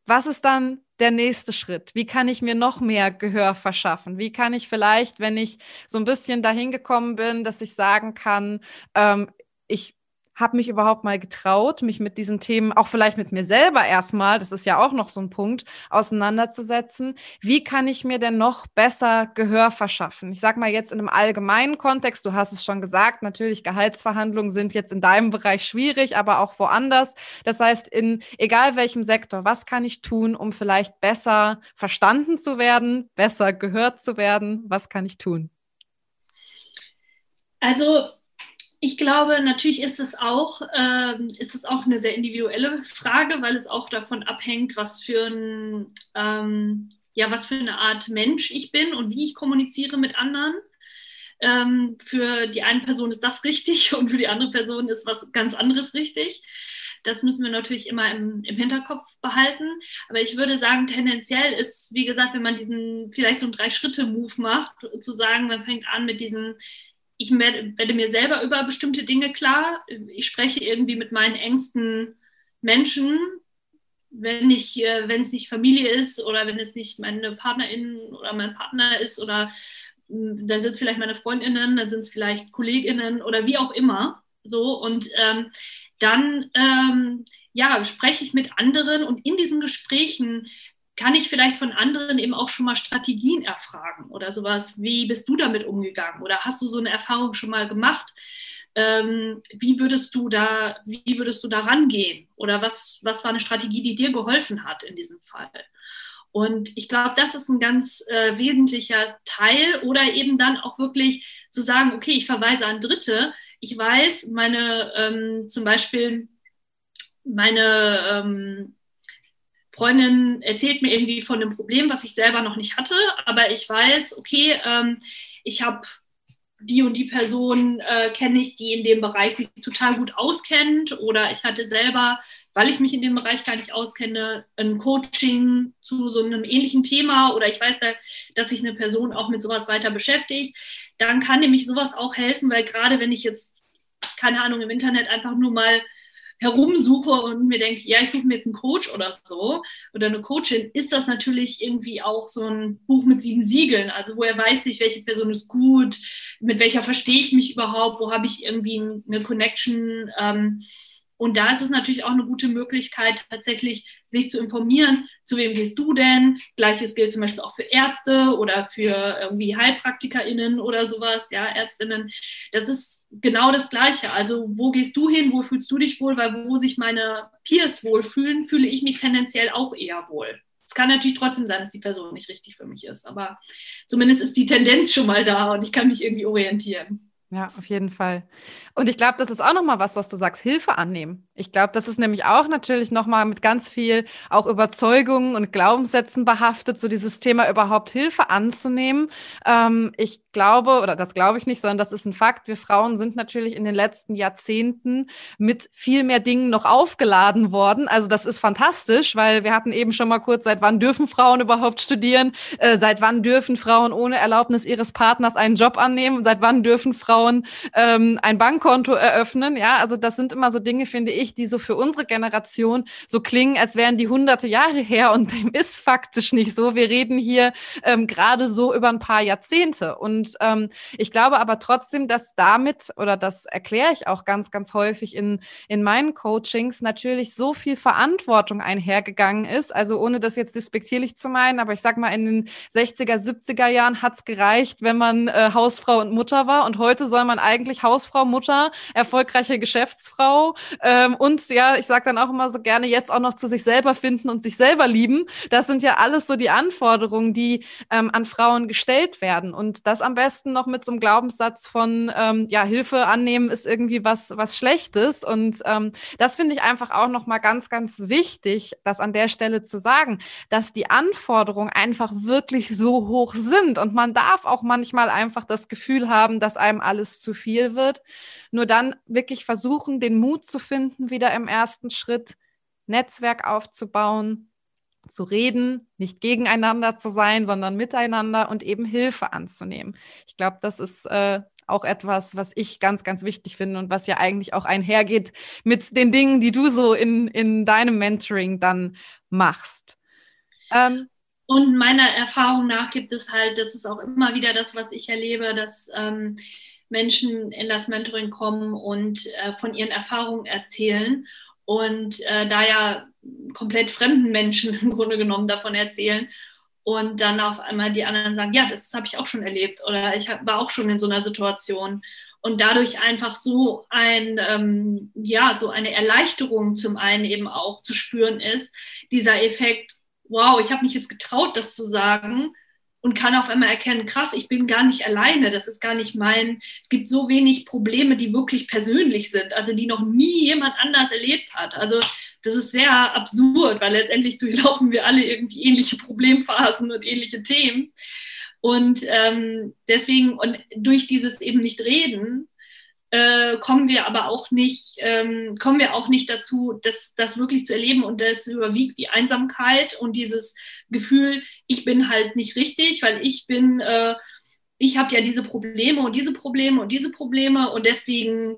was ist dann der nächste Schritt? Wie kann ich mir noch mehr Gehör verschaffen? Wie kann ich vielleicht, wenn ich so ein bisschen dahin gekommen bin, dass ich sagen kann, ähm, ich habe mich überhaupt mal getraut, mich mit diesen Themen, auch vielleicht mit mir selber erstmal, das ist ja auch noch so ein Punkt, auseinanderzusetzen. Wie kann ich mir denn noch besser Gehör verschaffen? Ich sage mal jetzt in einem allgemeinen Kontext, du hast es schon gesagt, natürlich Gehaltsverhandlungen sind jetzt in deinem Bereich schwierig, aber auch woanders. Das heißt, in egal welchem Sektor, was kann ich tun, um vielleicht besser verstanden zu werden, besser gehört zu werden? Was kann ich tun? Also ich glaube, natürlich ist es auch, äh, ist es auch eine sehr individuelle Frage, weil es auch davon abhängt, was für ein, ähm, ja, was für eine Art Mensch ich bin und wie ich kommuniziere mit anderen. Ähm, für die eine Person ist das richtig und für die andere Person ist was ganz anderes richtig. Das müssen wir natürlich immer im, im Hinterkopf behalten. Aber ich würde sagen, tendenziell ist, wie gesagt, wenn man diesen vielleicht so einen Drei-Schritte-Move macht, zu sagen, man fängt an mit diesen ich werde mir selber über bestimmte Dinge klar. Ich spreche irgendwie mit meinen engsten Menschen, wenn, ich, äh, wenn es nicht Familie ist oder wenn es nicht meine Partnerin oder mein Partner ist oder hm, dann sind es vielleicht meine Freundinnen, dann sind es vielleicht Kolleginnen oder wie auch immer. So und ähm, dann ähm, ja, spreche ich mit anderen und in diesen Gesprächen kann ich vielleicht von anderen eben auch schon mal Strategien erfragen oder sowas. Wie bist du damit umgegangen? Oder hast du so eine Erfahrung schon mal gemacht? Ähm, wie würdest du da, wie würdest du da rangehen? Oder was, was war eine Strategie, die dir geholfen hat in diesem Fall? Und ich glaube, das ist ein ganz äh, wesentlicher Teil oder eben dann auch wirklich zu sagen, okay, ich verweise an Dritte. Ich weiß, meine ähm, zum Beispiel meine ähm, Freundin erzählt mir irgendwie von einem Problem, was ich selber noch nicht hatte, aber ich weiß, okay, ähm, ich habe die und die Person äh, kenne ich, die in dem Bereich sich total gut auskennt oder ich hatte selber, weil ich mich in dem Bereich gar nicht auskenne, ein Coaching zu so einem ähnlichen Thema oder ich weiß, da, dass sich eine Person auch mit sowas weiter beschäftigt, dann kann nämlich sowas auch helfen, weil gerade wenn ich jetzt, keine Ahnung, im Internet einfach nur mal herumsuche und mir denke, ja, ich suche mir jetzt einen Coach oder so oder eine Coachin, ist das natürlich irgendwie auch so ein Buch mit sieben Siegeln. Also woher weiß ich, welche Person ist gut, mit welcher verstehe ich mich überhaupt, wo habe ich irgendwie eine Connection. Ähm, und da ist es natürlich auch eine gute Möglichkeit, tatsächlich sich zu informieren, zu wem gehst du denn? Gleiches gilt zum Beispiel auch für Ärzte oder für irgendwie HeilpraktikerInnen oder sowas, ja, Ärztinnen. Das ist genau das Gleiche. Also, wo gehst du hin? Wo fühlst du dich wohl? Weil, wo sich meine Peers wohlfühlen, fühle ich mich tendenziell auch eher wohl. Es kann natürlich trotzdem sein, dass die Person nicht richtig für mich ist, aber zumindest ist die Tendenz schon mal da und ich kann mich irgendwie orientieren. Ja, auf jeden Fall. Und ich glaube, das ist auch nochmal was, was du sagst, Hilfe annehmen. Ich glaube, das ist nämlich auch natürlich nochmal mit ganz viel auch Überzeugungen und Glaubenssätzen behaftet, so dieses Thema überhaupt Hilfe anzunehmen. Ähm, ich glaube, oder das glaube ich nicht, sondern das ist ein Fakt, wir Frauen sind natürlich in den letzten Jahrzehnten mit viel mehr Dingen noch aufgeladen worden. Also das ist fantastisch, weil wir hatten eben schon mal kurz, seit wann dürfen Frauen überhaupt studieren? Äh, seit wann dürfen Frauen ohne Erlaubnis ihres Partners einen Job annehmen? Seit wann dürfen Frauen ähm, ein Bankkonto eröffnen. Ja, also das sind immer so Dinge, finde ich, die so für unsere Generation so klingen, als wären die hunderte Jahre her und dem ist faktisch nicht so. Wir reden hier ähm, gerade so über ein paar Jahrzehnte. Und ähm, ich glaube aber trotzdem, dass damit, oder das erkläre ich auch ganz, ganz häufig in, in meinen Coachings, natürlich so viel Verantwortung einhergegangen ist. Also ohne das jetzt despektierlich zu meinen, aber ich sag mal, in den 60er, 70er Jahren hat es gereicht, wenn man äh, Hausfrau und Mutter war. Und heute soll man eigentlich Hausfrau, Mutter, erfolgreiche Geschäftsfrau ähm, und ja, ich sage dann auch immer so gerne jetzt auch noch zu sich selber finden und sich selber lieben. Das sind ja alles so die Anforderungen, die ähm, an Frauen gestellt werden und das am besten noch mit so einem Glaubenssatz von ähm, ja Hilfe annehmen ist irgendwie was was Schlechtes und ähm, das finde ich einfach auch noch mal ganz ganz wichtig, das an der Stelle zu sagen, dass die Anforderungen einfach wirklich so hoch sind und man darf auch manchmal einfach das Gefühl haben, dass einem alles alles zu viel wird. Nur dann wirklich versuchen, den Mut zu finden, wieder im ersten Schritt Netzwerk aufzubauen, zu reden, nicht gegeneinander zu sein, sondern miteinander und eben Hilfe anzunehmen. Ich glaube, das ist äh, auch etwas, was ich ganz, ganz wichtig finde und was ja eigentlich auch einhergeht mit den Dingen, die du so in, in deinem Mentoring dann machst. Ähm, und meiner Erfahrung nach gibt es halt, das ist auch immer wieder das, was ich erlebe, dass ähm, Menschen in das Mentoring kommen und äh, von ihren Erfahrungen erzählen und äh, da ja komplett fremden Menschen im Grunde genommen davon erzählen und dann auf einmal die anderen sagen, ja, das habe ich auch schon erlebt oder ich war auch schon in so einer Situation und dadurch einfach so ein ähm, ja so eine Erleichterung zum einen eben auch zu spüren ist dieser Effekt wow ich habe mich jetzt getraut das zu sagen und kann auf einmal erkennen, krass, ich bin gar nicht alleine, das ist gar nicht mein, es gibt so wenig Probleme, die wirklich persönlich sind, also die noch nie jemand anders erlebt hat. Also das ist sehr absurd, weil letztendlich durchlaufen wir alle irgendwie ähnliche Problemphasen und ähnliche Themen. Und ähm, deswegen, und durch dieses eben nicht reden, äh, kommen wir aber auch nicht, ähm, kommen wir auch nicht dazu, das, das wirklich zu erleben und das überwiegt die Einsamkeit und dieses Gefühl, ich bin halt nicht richtig, weil ich bin, äh, ich habe ja diese Probleme und diese Probleme und diese Probleme und deswegen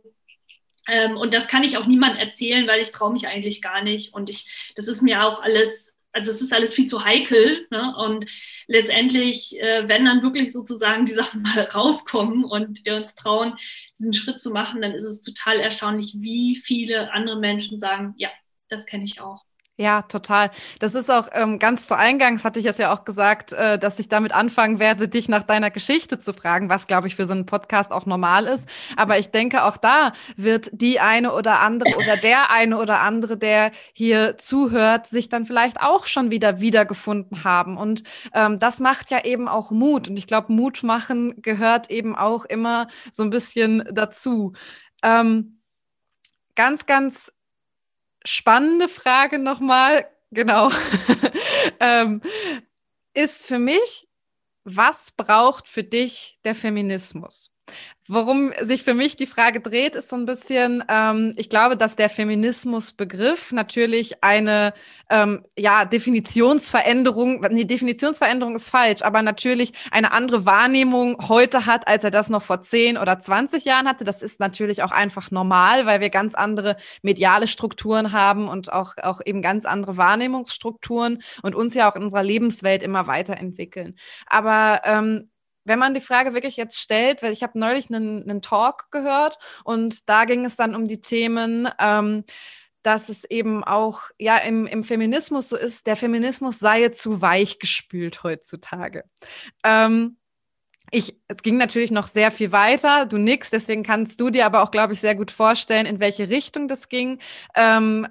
ähm, und das kann ich auch niemandem erzählen, weil ich traue mich eigentlich gar nicht und ich, das ist mir auch alles also es ist alles viel zu heikel. Ne? Und letztendlich, äh, wenn dann wirklich sozusagen die Sachen mal rauskommen und wir uns trauen, diesen Schritt zu machen, dann ist es total erstaunlich, wie viele andere Menschen sagen, ja, das kenne ich auch. Ja, total. Das ist auch ähm, ganz zu Eingangs, hatte ich es ja auch gesagt, äh, dass ich damit anfangen werde, dich nach deiner Geschichte zu fragen, was, glaube ich, für so einen Podcast auch normal ist. Aber ich denke, auch da wird die eine oder andere oder der eine oder andere, der hier zuhört, sich dann vielleicht auch schon wieder wiedergefunden haben. Und ähm, das macht ja eben auch Mut. Und ich glaube, Mut machen gehört eben auch immer so ein bisschen dazu. Ähm, ganz, ganz spannende Frage nochmal, genau, ähm, ist für mich, was braucht für dich der Feminismus? Worum sich für mich die Frage dreht, ist so ein bisschen, ähm, ich glaube, dass der Feminismusbegriff natürlich eine ähm, ja, Definitionsveränderung, nee, Definitionsveränderung ist falsch, aber natürlich eine andere Wahrnehmung heute hat, als er das noch vor 10 oder 20 Jahren hatte. Das ist natürlich auch einfach normal, weil wir ganz andere mediale Strukturen haben und auch, auch eben ganz andere Wahrnehmungsstrukturen und uns ja auch in unserer Lebenswelt immer weiterentwickeln. Aber ähm, wenn man die Frage wirklich jetzt stellt, weil ich habe neulich einen, einen, Talk gehört und da ging es dann um die Themen, ähm, dass es eben auch ja im, im, Feminismus so ist, der Feminismus sei zu weich gespült heutzutage. Ähm, ich, es ging natürlich noch sehr viel weiter, du nix, deswegen kannst du dir aber auch, glaube ich, sehr gut vorstellen, in welche Richtung das ging. Ähm,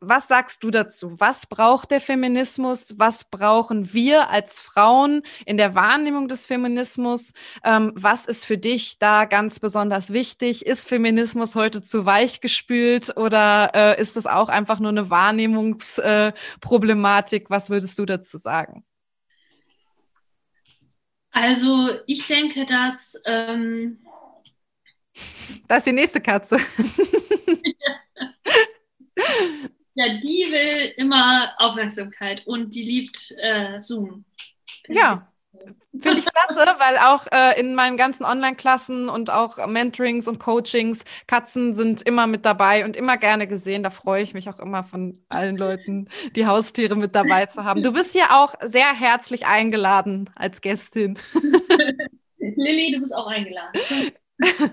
was sagst du dazu? Was braucht der Feminismus? Was brauchen wir als Frauen in der Wahrnehmung des Feminismus? Ähm, was ist für dich da ganz besonders wichtig? Ist Feminismus heute zu weich gespült oder äh, ist das auch einfach nur eine Wahrnehmungsproblematik? Äh, was würdest du dazu sagen? Also ich denke, dass ähm das ist die nächste Katze. Ja, die will immer Aufmerksamkeit und die liebt äh, Zoom. Ja, finde ich klasse, weil auch äh, in meinen ganzen Online-Klassen und auch Mentorings und Coachings, Katzen sind immer mit dabei und immer gerne gesehen. Da freue ich mich auch immer von allen Leuten, die Haustiere mit dabei zu haben. Du bist hier auch sehr herzlich eingeladen als Gästin. Lilly, du bist auch eingeladen.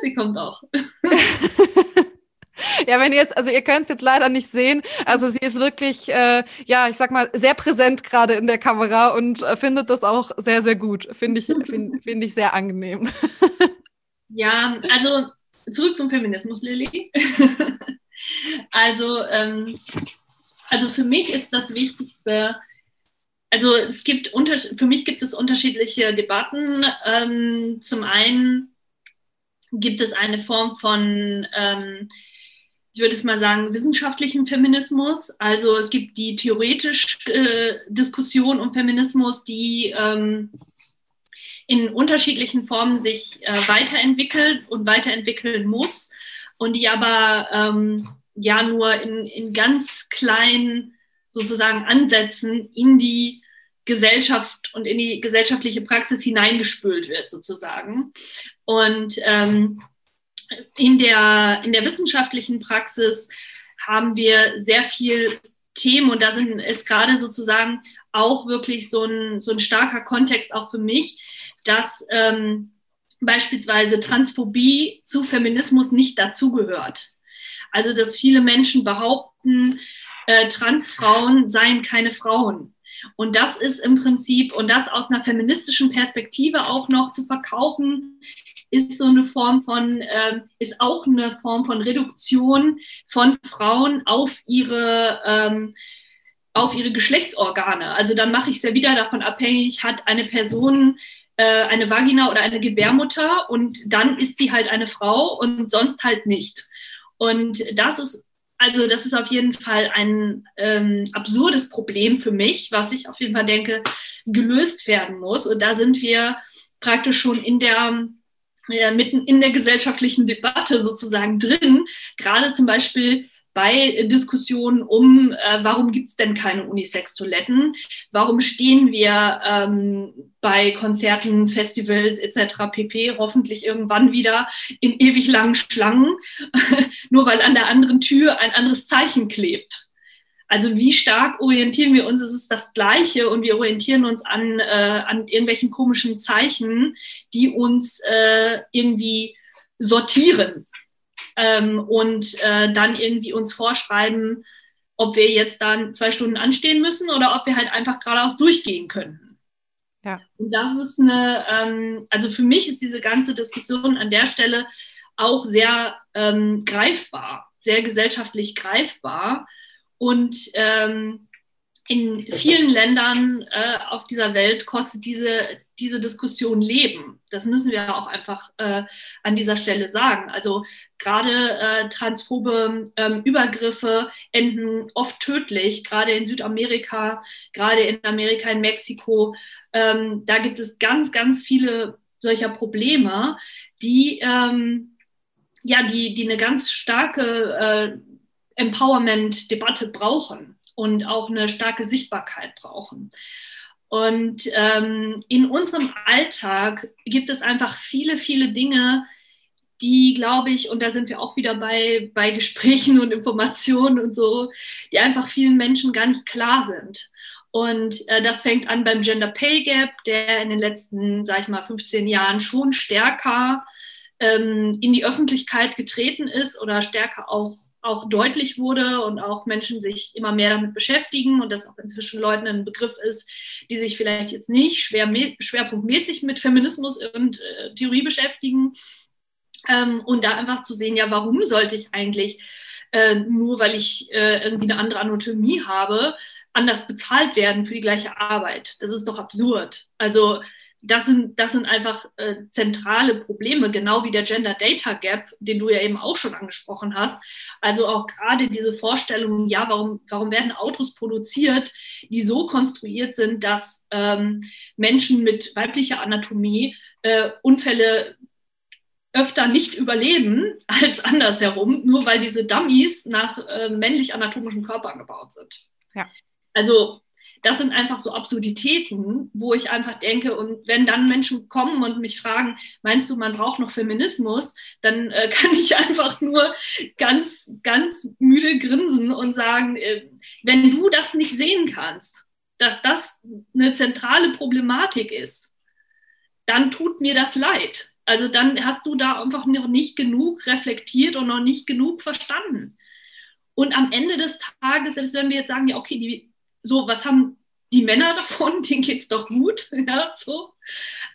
Sie kommt auch. Ja, wenn ihr jetzt, also ihr könnt es jetzt leider nicht sehen. Also sie ist wirklich, äh, ja, ich sag mal, sehr präsent gerade in der Kamera und äh, findet das auch sehr, sehr gut. Finde ich, finde find ich sehr angenehm. Ja, also zurück zum Feminismus, Lilly. also, ähm, also für mich ist das Wichtigste, also es gibt unter, für mich gibt es unterschiedliche Debatten. Ähm, zum einen gibt es eine Form von ähm, ich würde es mal sagen, wissenschaftlichen Feminismus. Also es gibt die theoretische äh, Diskussion um Feminismus, die ähm, in unterschiedlichen Formen sich äh, weiterentwickelt und weiterentwickeln muss und die aber ähm, ja nur in, in ganz kleinen sozusagen Ansätzen in die Gesellschaft und in die gesellschaftliche Praxis hineingespült wird, sozusagen. Und ähm, in, der, in der wissenschaftlichen Praxis haben wir sehr viel Themen und da sind, ist gerade sozusagen auch wirklich so ein, so ein starker Kontext auch für mich, dass ähm, beispielsweise Transphobie zu Feminismus nicht dazugehört. Also dass viele Menschen behaupten, äh, Transfrauen seien keine Frauen. Und das ist im Prinzip, und das aus einer feministischen Perspektive auch noch zu verkaufen, ist so eine Form von, äh, ist auch eine Form von Reduktion von Frauen auf ihre, ähm, auf ihre Geschlechtsorgane. Also dann mache ich es ja wieder davon abhängig, hat eine Person äh, eine Vagina oder eine Gebärmutter und dann ist sie halt eine Frau und sonst halt nicht. Und das ist also das ist auf jeden Fall ein ähm, absurdes Problem für mich, was ich auf jeden Fall denke, gelöst werden muss. Und da sind wir praktisch schon in der äh, mitten in der gesellschaftlichen Debatte sozusagen drin. Gerade zum Beispiel bei Diskussionen um, äh, warum gibt es denn keine Unisex-Toiletten? Warum stehen wir ähm, bei Konzerten, Festivals etc. pp. hoffentlich irgendwann wieder in ewig langen Schlangen, nur weil an der anderen Tür ein anderes Zeichen klebt? Also wie stark orientieren wir uns? Es ist das Gleiche und wir orientieren uns an, äh, an irgendwelchen komischen Zeichen, die uns äh, irgendwie sortieren ähm, und äh, dann irgendwie uns vorschreiben, ob wir jetzt dann zwei Stunden anstehen müssen oder ob wir halt einfach geradeaus durchgehen können. Ja. Und das ist eine, ähm, also für mich ist diese ganze Diskussion an der Stelle auch sehr ähm, greifbar, sehr gesellschaftlich greifbar. Und ähm, in vielen Ländern äh, auf dieser Welt kostet diese, diese Diskussion Leben. Das müssen wir auch einfach äh, an dieser Stelle sagen. Also gerade äh, transphobe ähm, Übergriffe enden oft tödlich, gerade in Südamerika, gerade in Amerika, in Mexiko. Ähm, da gibt es ganz, ganz viele solcher Probleme, die, ähm, ja, die, die eine ganz starke äh, Empowerment-Debatte brauchen und auch eine starke Sichtbarkeit brauchen. Und ähm, in unserem Alltag gibt es einfach viele, viele Dinge, die, glaube ich, und da sind wir auch wieder bei, bei Gesprächen und Informationen und so, die einfach vielen Menschen gar nicht klar sind. Und äh, das fängt an beim Gender Pay Gap, der in den letzten, sage ich mal, 15 Jahren schon stärker ähm, in die Öffentlichkeit getreten ist oder stärker auch auch deutlich wurde und auch Menschen sich immer mehr damit beschäftigen und das auch inzwischen Leuten ein Begriff ist, die sich vielleicht jetzt nicht schwer, schwerpunktmäßig mit Feminismus und äh, Theorie beschäftigen. Ähm, und da einfach zu sehen, ja, warum sollte ich eigentlich, äh, nur weil ich äh, irgendwie eine andere Anatomie habe, anders bezahlt werden für die gleiche Arbeit? Das ist doch absurd. Also das sind, das sind einfach äh, zentrale Probleme, genau wie der Gender Data Gap, den du ja eben auch schon angesprochen hast. Also auch gerade diese Vorstellung, ja, warum, warum werden Autos produziert, die so konstruiert sind, dass ähm, Menschen mit weiblicher Anatomie äh, Unfälle öfter nicht überleben als andersherum, nur weil diese Dummies nach äh, männlich anatomischen Körpern gebaut sind. Ja. Also das sind einfach so Absurditäten, wo ich einfach denke, und wenn dann Menschen kommen und mich fragen, meinst du, man braucht noch Feminismus, dann äh, kann ich einfach nur ganz, ganz müde grinsen und sagen, äh, wenn du das nicht sehen kannst, dass das eine zentrale Problematik ist, dann tut mir das leid. Also dann hast du da einfach noch nicht genug reflektiert und noch nicht genug verstanden. Und am Ende des Tages, selbst wenn wir jetzt sagen, ja, okay, die so, was haben die Männer davon? Denen geht es doch gut. Ja, so.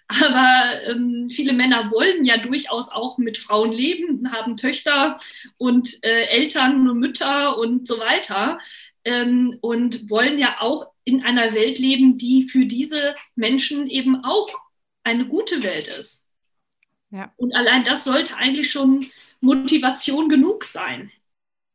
Aber ähm, viele Männer wollen ja durchaus auch mit Frauen leben, haben Töchter und äh, Eltern und Mütter und so weiter ähm, und wollen ja auch in einer Welt leben, die für diese Menschen eben auch eine gute Welt ist. Ja. Und allein das sollte eigentlich schon Motivation genug sein.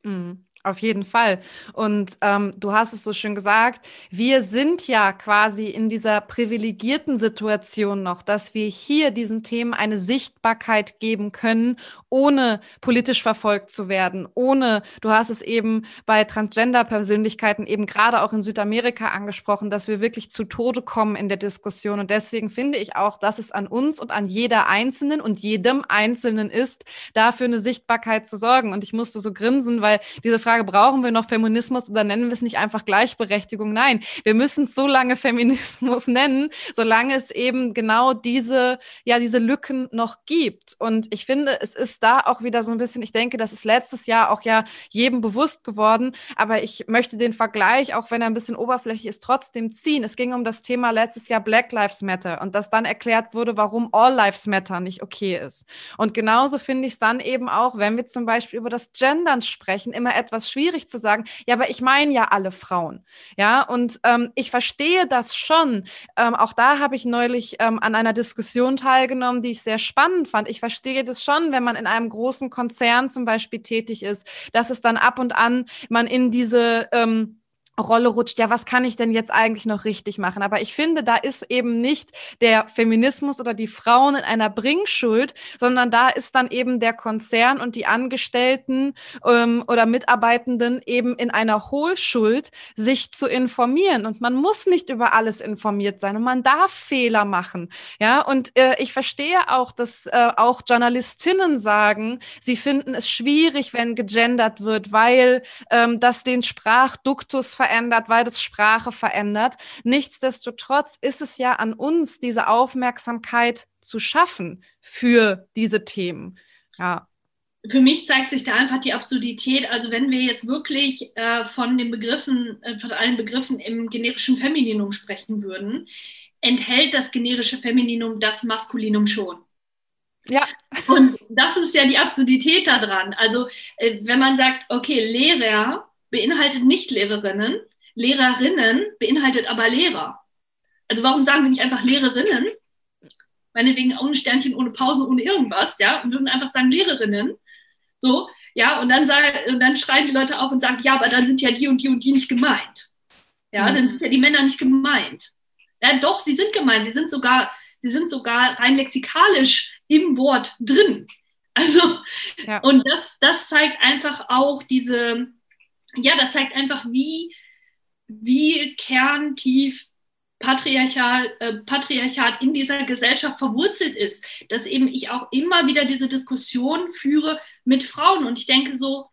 Mhm. Auf jeden Fall. Und ähm, du hast es so schön gesagt, wir sind ja quasi in dieser privilegierten Situation noch, dass wir hier diesen Themen eine Sichtbarkeit geben können, ohne politisch verfolgt zu werden, ohne, du hast es eben bei Transgender-Persönlichkeiten eben gerade auch in Südamerika angesprochen, dass wir wirklich zu Tode kommen in der Diskussion. Und deswegen finde ich auch, dass es an uns und an jeder Einzelnen und jedem Einzelnen ist, dafür eine Sichtbarkeit zu sorgen. Und ich musste so grinsen, weil diese Frage Frage, brauchen wir noch Feminismus oder nennen wir es nicht einfach Gleichberechtigung? Nein, wir müssen es so lange Feminismus nennen, solange es eben genau diese, ja, diese Lücken noch gibt. Und ich finde, es ist da auch wieder so ein bisschen, ich denke, das ist letztes Jahr auch ja jedem bewusst geworden, aber ich möchte den Vergleich, auch wenn er ein bisschen oberflächlich ist, trotzdem ziehen. Es ging um das Thema letztes Jahr Black Lives Matter und dass dann erklärt wurde, warum All Lives Matter nicht okay ist. Und genauso finde ich es dann eben auch, wenn wir zum Beispiel über das Gendern sprechen, immer etwas etwas schwierig zu sagen, ja, aber ich meine ja alle Frauen. Ja, und ähm, ich verstehe das schon. Ähm, auch da habe ich neulich ähm, an einer Diskussion teilgenommen, die ich sehr spannend fand. Ich verstehe das schon, wenn man in einem großen Konzern zum Beispiel tätig ist, dass es dann ab und an man in diese ähm, Rolle rutscht, ja, was kann ich denn jetzt eigentlich noch richtig machen? Aber ich finde, da ist eben nicht der Feminismus oder die Frauen in einer Bringschuld, sondern da ist dann eben der Konzern und die Angestellten ähm, oder Mitarbeitenden eben in einer Hohlschuld, sich zu informieren. Und man muss nicht über alles informiert sein und man darf Fehler machen. Ja, und äh, ich verstehe auch, dass äh, auch Journalistinnen sagen, sie finden es schwierig, wenn gegendert wird, weil ähm, das den Sprachduktus verändert, weil das Sprache verändert. Nichtsdestotrotz ist es ja an uns, diese Aufmerksamkeit zu schaffen für diese Themen. Ja für mich zeigt sich da einfach die Absurdität. Also wenn wir jetzt wirklich äh, von den Begriffen, äh, von allen Begriffen im generischen Femininum sprechen würden, enthält das generische Femininum das Maskulinum schon. Ja. Und das ist ja die Absurdität daran. Also äh, wenn man sagt, okay, Lehrer beinhaltet nicht Lehrerinnen, Lehrerinnen beinhaltet aber Lehrer. Also warum sagen wir nicht einfach Lehrerinnen? Meinetwegen ohne Sternchen, ohne Pausen, ohne irgendwas, ja, und würden einfach sagen Lehrerinnen. So, ja, und dann, sagen, und dann schreien die Leute auf und sagen, ja, aber dann sind ja die und die und die nicht gemeint. Ja, mhm. dann sind ja die Männer nicht gemeint. Ja, doch, sie sind gemeint. Sie sind sogar, sie sind sogar rein lexikalisch im Wort drin. Also, ja. und das, das zeigt einfach auch diese, ja, das zeigt einfach, wie, wie kerntief Patriarchal, äh, Patriarchat in dieser Gesellschaft verwurzelt ist, dass eben ich auch immer wieder diese Diskussion führe mit Frauen und ich denke so,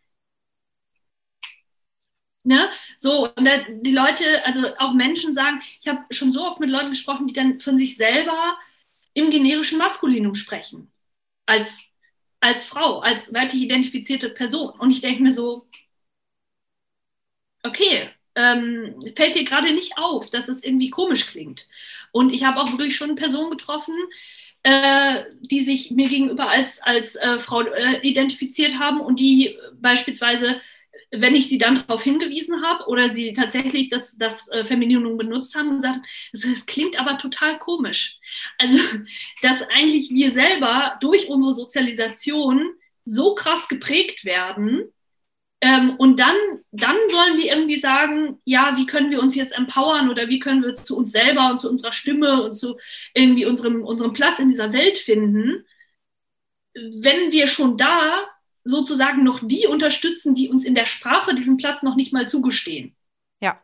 ne, so, und da, die Leute, also auch Menschen sagen, ich habe schon so oft mit Leuten gesprochen, die dann von sich selber im generischen Maskulinum sprechen, als, als Frau, als weiblich identifizierte Person. Und ich denke mir so, okay, ähm, fällt dir gerade nicht auf, dass es irgendwie komisch klingt. Und ich habe auch wirklich schon Personen getroffen, äh, die sich mir gegenüber als, als äh, Frau äh, identifiziert haben und die beispielsweise, wenn ich sie dann darauf hingewiesen habe oder sie tatsächlich das, das äh, Femininum benutzt haben, gesagt, das, das klingt aber total komisch. Also, dass eigentlich wir selber durch unsere Sozialisation so krass geprägt werden, ähm, und dann, dann sollen wir irgendwie sagen, ja, wie können wir uns jetzt empowern oder wie können wir zu uns selber und zu unserer Stimme und zu irgendwie unserem, unserem Platz in dieser Welt finden, wenn wir schon da sozusagen noch die unterstützen, die uns in der Sprache diesen Platz noch nicht mal zugestehen. Ja,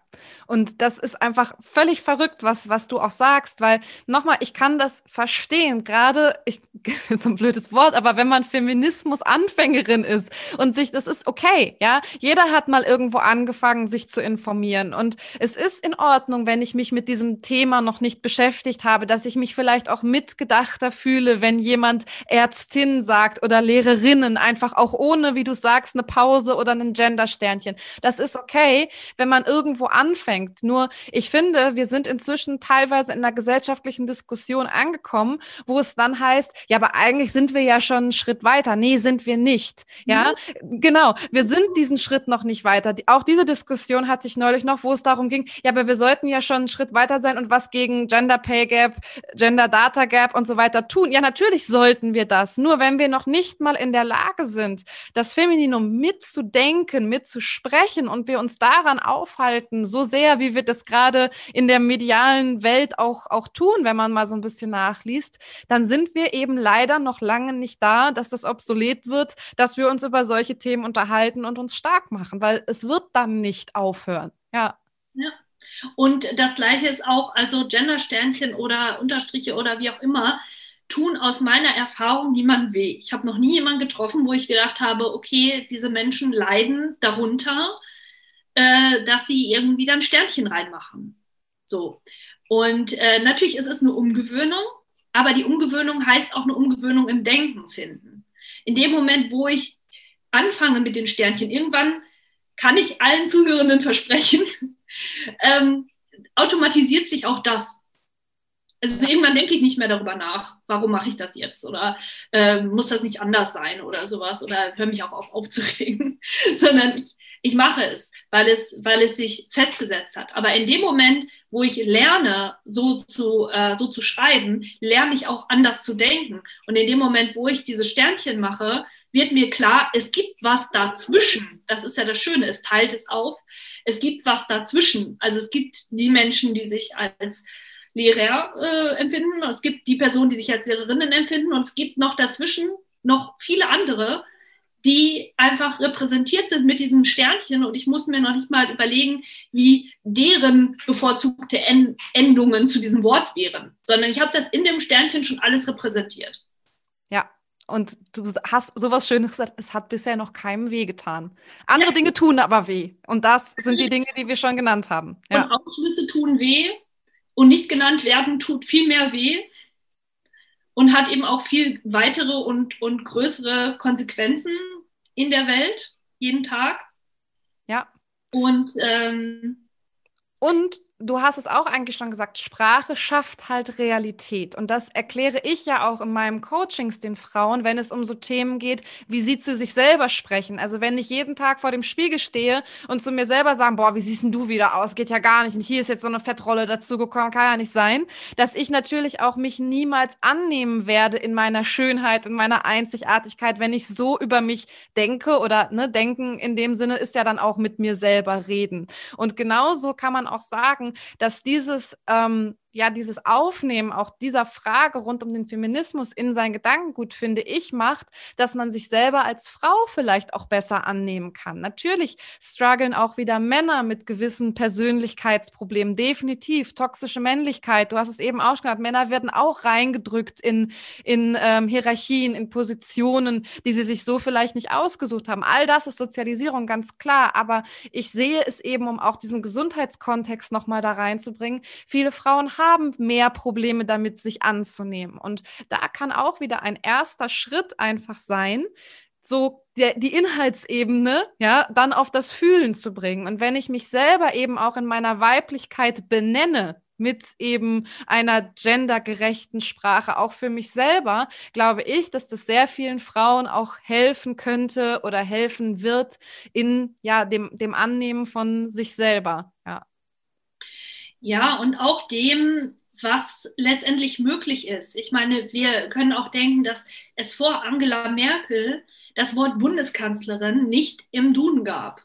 und das ist einfach völlig verrückt, was, was du auch sagst, weil nochmal, ich kann das verstehen, gerade, ich, ist jetzt ein blödes Wort, aber wenn man Feminismus-Anfängerin ist und sich, das ist okay, ja, jeder hat mal irgendwo angefangen, sich zu informieren. Und es ist in Ordnung, wenn ich mich mit diesem Thema noch nicht beschäftigt habe, dass ich mich vielleicht auch mitgedachter fühle, wenn jemand Ärztin sagt oder Lehrerinnen, einfach auch ohne, wie du sagst, eine Pause oder ein Gendersternchen. Das ist okay, wenn man irgendwo an anfängt. Nur ich finde, wir sind inzwischen teilweise in einer gesellschaftlichen Diskussion angekommen, wo es dann heißt, ja, aber eigentlich sind wir ja schon einen Schritt weiter. Nee, sind wir nicht. Ja, mhm. genau. Wir sind diesen Schritt noch nicht weiter. Auch diese Diskussion hatte ich neulich noch, wo es darum ging, ja, aber wir sollten ja schon einen Schritt weiter sein und was gegen Gender Pay Gap, Gender Data Gap und so weiter tun. Ja, natürlich sollten wir das. Nur wenn wir noch nicht mal in der Lage sind, das Femininum mitzudenken, mitzusprechen und wir uns daran aufhalten, so sehr, wie wir das gerade in der medialen Welt auch, auch tun, wenn man mal so ein bisschen nachliest, dann sind wir eben leider noch lange nicht da, dass das obsolet wird, dass wir uns über solche Themen unterhalten und uns stark machen, weil es wird dann nicht aufhören. Ja. Ja. Und das Gleiche ist auch, also Gendersternchen oder Unterstriche oder wie auch immer, tun aus meiner Erfahrung niemand weh. Ich habe noch nie jemanden getroffen, wo ich gedacht habe, okay, diese Menschen leiden darunter, äh, dass sie irgendwie dann Sternchen reinmachen. So. Und äh, natürlich ist es eine Umgewöhnung, aber die Umgewöhnung heißt auch eine Umgewöhnung im Denken finden. In dem Moment, wo ich anfange mit den Sternchen, irgendwann kann ich allen Zuhörenden versprechen, ähm, automatisiert sich auch das. Also irgendwann denke ich nicht mehr darüber nach, warum mache ich das jetzt oder äh, muss das nicht anders sein oder sowas oder höre mich auch auf aufzuregen, sondern ich, ich mache es weil, es, weil es sich festgesetzt hat. Aber in dem Moment, wo ich lerne, so zu, äh, so zu schreiben, lerne ich auch anders zu denken. Und in dem Moment, wo ich diese Sternchen mache, wird mir klar, es gibt was dazwischen. Das ist ja das Schöne, es teilt es auf. Es gibt was dazwischen. Also es gibt die Menschen, die sich als Lehrer äh, empfinden, es gibt die Personen, die sich als Lehrerinnen empfinden und es gibt noch dazwischen noch viele andere, die einfach repräsentiert sind mit diesem Sternchen und ich muss mir noch nicht mal überlegen, wie deren bevorzugte Endungen zu diesem Wort wären, sondern ich habe das in dem Sternchen schon alles repräsentiert. Ja, und du hast sowas Schönes gesagt, es hat bisher noch keinem weh getan. Andere ja. Dinge tun aber weh. Und das sind die Dinge, die wir schon genannt haben. Ja. Und Ausschlüsse tun weh und nicht genannt werden tut viel mehr weh und hat eben auch viel weitere und, und größere Konsequenzen in der Welt jeden Tag. Ja. Und, ähm, und du hast es auch eigentlich schon gesagt, Sprache schafft halt Realität. Und das erkläre ich ja auch in meinem Coachings den Frauen, wenn es um so Themen geht, wie sie zu sich selber sprechen. Also wenn ich jeden Tag vor dem Spiegel stehe und zu mir selber sagen, boah, wie siehst denn du wieder aus? Geht ja gar nicht. Und hier ist jetzt so eine Fettrolle dazugekommen, kann ja nicht sein. Dass ich natürlich auch mich niemals annehmen werde in meiner Schönheit, in meiner Einzigartigkeit, wenn ich so über mich denke oder ne, denken in dem Sinne ist ja dann auch mit mir selber reden. Und genauso kann man auch sagen, sagen, dass dieses ähm, ja dieses Aufnehmen auch dieser Frage rund um den Feminismus in sein Gedankengut, finde ich, macht, dass man sich selber als Frau vielleicht auch besser annehmen kann. Natürlich strugglen auch wieder Männer mit gewissen Persönlichkeitsproblemen, definitiv. Toxische Männlichkeit, du hast es eben auch schon gesagt, Männer werden auch reingedrückt in, in ähm, Hierarchien, in Positionen, die sie sich so vielleicht nicht ausgesucht haben. All das ist Sozialisierung, ganz klar. Aber ich sehe es eben, um auch diesen Gesundheitskontext nochmal da reinzubringen. Viele Frauen haben haben mehr Probleme damit, sich anzunehmen. Und da kann auch wieder ein erster Schritt einfach sein, so der, die Inhaltsebene, ja, dann auf das Fühlen zu bringen. Und wenn ich mich selber eben auch in meiner Weiblichkeit benenne, mit eben einer gendergerechten Sprache, auch für mich selber, glaube ich, dass das sehr vielen Frauen auch helfen könnte oder helfen wird in ja, dem, dem Annehmen von sich selber. Ja. Ja, und auch dem, was letztendlich möglich ist. Ich meine, wir können auch denken, dass es vor Angela Merkel das Wort Bundeskanzlerin nicht im Duden gab.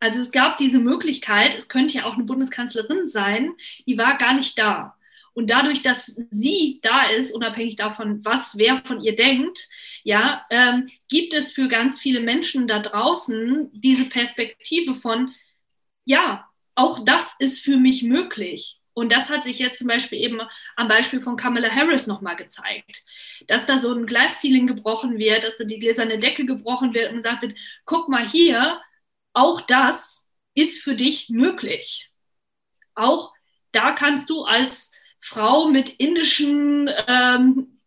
Also es gab diese Möglichkeit, es könnte ja auch eine Bundeskanzlerin sein, die war gar nicht da. Und dadurch, dass sie da ist, unabhängig davon, was wer von ihr denkt, ja, ähm, gibt es für ganz viele Menschen da draußen diese Perspektive von, ja, auch das ist für mich möglich. Und das hat sich jetzt zum Beispiel eben am Beispiel von Kamala Harris nochmal gezeigt, dass da so ein Glasceiling gebrochen wird, dass da die gläserne Decke gebrochen wird und gesagt wird, guck mal hier, auch das ist für dich möglich. Auch da kannst du als Frau mit indischen ähm,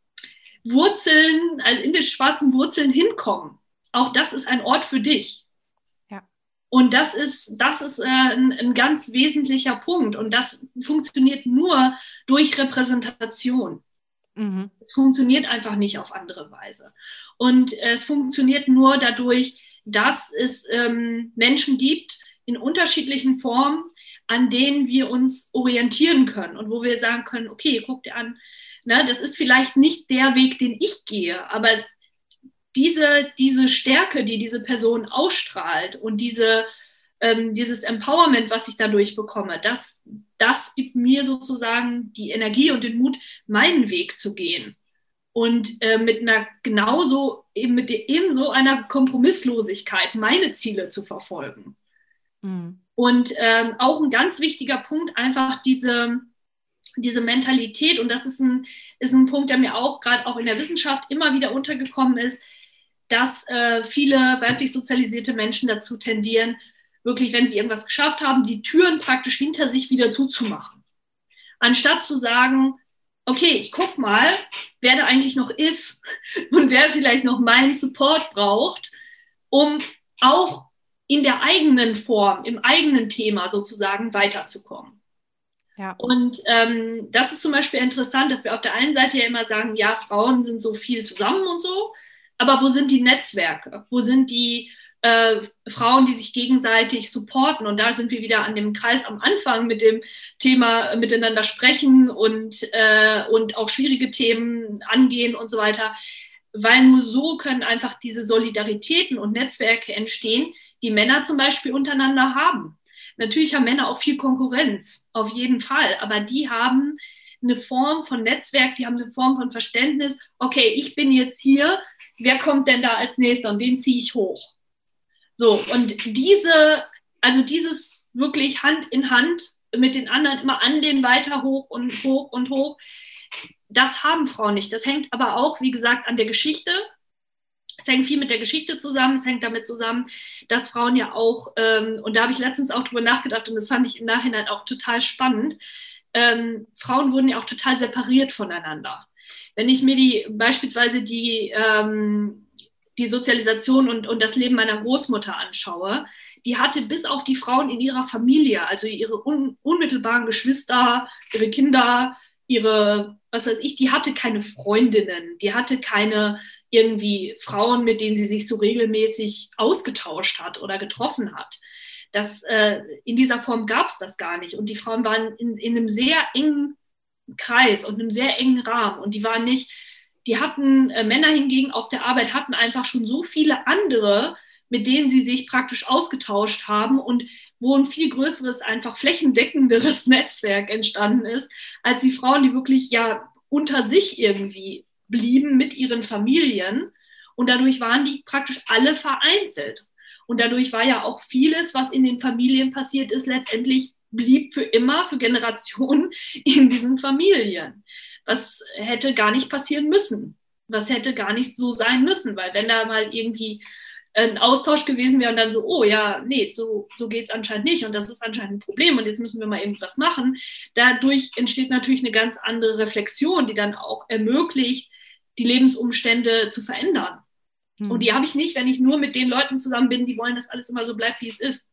Wurzeln, als indisch-schwarzen Wurzeln hinkommen. Auch das ist ein Ort für dich. Und das ist, das ist äh, ein, ein, ganz wesentlicher Punkt. Und das funktioniert nur durch Repräsentation. Mhm. Es funktioniert einfach nicht auf andere Weise. Und es funktioniert nur dadurch, dass es ähm, Menschen gibt in unterschiedlichen Formen, an denen wir uns orientieren können und wo wir sagen können, okay, guck dir an, ne, das ist vielleicht nicht der Weg, den ich gehe, aber diese, diese Stärke, die diese Person ausstrahlt und diese, ähm, dieses Empowerment, was ich dadurch bekomme, das, das gibt mir sozusagen die Energie und den Mut, meinen Weg zu gehen. Und äh, mit einer genauso, eben mit ebenso einer Kompromisslosigkeit meine Ziele zu verfolgen. Mhm. Und ähm, auch ein ganz wichtiger Punkt, einfach diese, diese Mentalität, und das ist ein, ist ein Punkt, der mir auch gerade auch in der Wissenschaft immer wieder untergekommen ist, dass äh, viele weiblich sozialisierte Menschen dazu tendieren, wirklich, wenn sie irgendwas geschafft haben, die Türen praktisch hinter sich wieder zuzumachen. Anstatt zu sagen, okay, ich guck mal, wer da eigentlich noch ist und wer vielleicht noch meinen Support braucht, um auch in der eigenen Form, im eigenen Thema sozusagen weiterzukommen. Ja. Und ähm, das ist zum Beispiel interessant, dass wir auf der einen Seite ja immer sagen, ja, Frauen sind so viel zusammen und so, aber wo sind die Netzwerke? Wo sind die äh, Frauen, die sich gegenseitig supporten? Und da sind wir wieder an dem Kreis am Anfang mit dem Thema miteinander sprechen und, äh, und auch schwierige Themen angehen und so weiter. Weil nur so können einfach diese Solidaritäten und Netzwerke entstehen, die Männer zum Beispiel untereinander haben. Natürlich haben Männer auch viel Konkurrenz, auf jeden Fall, aber die haben eine Form von Netzwerk, die haben eine Form von Verständnis, okay, ich bin jetzt hier, wer kommt denn da als nächster und den ziehe ich hoch. So, und diese, also dieses wirklich Hand in Hand mit den anderen immer an den weiter hoch und hoch und hoch, das haben Frauen nicht. Das hängt aber auch, wie gesagt, an der Geschichte, es hängt viel mit der Geschichte zusammen, es hängt damit zusammen, dass Frauen ja auch, ähm, und da habe ich letztens auch drüber nachgedacht und das fand ich im Nachhinein auch total spannend, ähm, Frauen wurden ja auch total separiert voneinander. Wenn ich mir die beispielsweise die, ähm, die Sozialisation und, und das Leben meiner Großmutter anschaue, die hatte bis auf die Frauen in ihrer Familie, also ihre un, unmittelbaren Geschwister, ihre Kinder, ihre, was weiß ich, die hatte keine Freundinnen, die hatte keine irgendwie Frauen, mit denen sie sich so regelmäßig ausgetauscht hat oder getroffen hat. Das, äh, in dieser Form gab es das gar nicht. Und die Frauen waren in, in einem sehr engen Kreis und einem sehr engen Rahmen. Und die waren nicht, die hatten, äh, Männer hingegen auf der Arbeit hatten einfach schon so viele andere, mit denen sie sich praktisch ausgetauscht haben und wo ein viel größeres, einfach flächendeckenderes Netzwerk entstanden ist, als die Frauen, die wirklich ja unter sich irgendwie blieben mit ihren Familien. Und dadurch waren die praktisch alle vereinzelt. Und dadurch war ja auch vieles, was in den Familien passiert ist, letztendlich blieb für immer, für Generationen in diesen Familien. Was hätte gar nicht passieren müssen. Was hätte gar nicht so sein müssen, weil wenn da mal irgendwie ein Austausch gewesen wäre und dann so, oh ja, nee, so, so geht es anscheinend nicht und das ist anscheinend ein Problem und jetzt müssen wir mal irgendwas machen. Dadurch entsteht natürlich eine ganz andere Reflexion, die dann auch ermöglicht, die Lebensumstände zu verändern. Mhm. Und die habe ich nicht, wenn ich nur mit den Leuten zusammen bin, die wollen, dass alles immer so bleibt, wie es ist.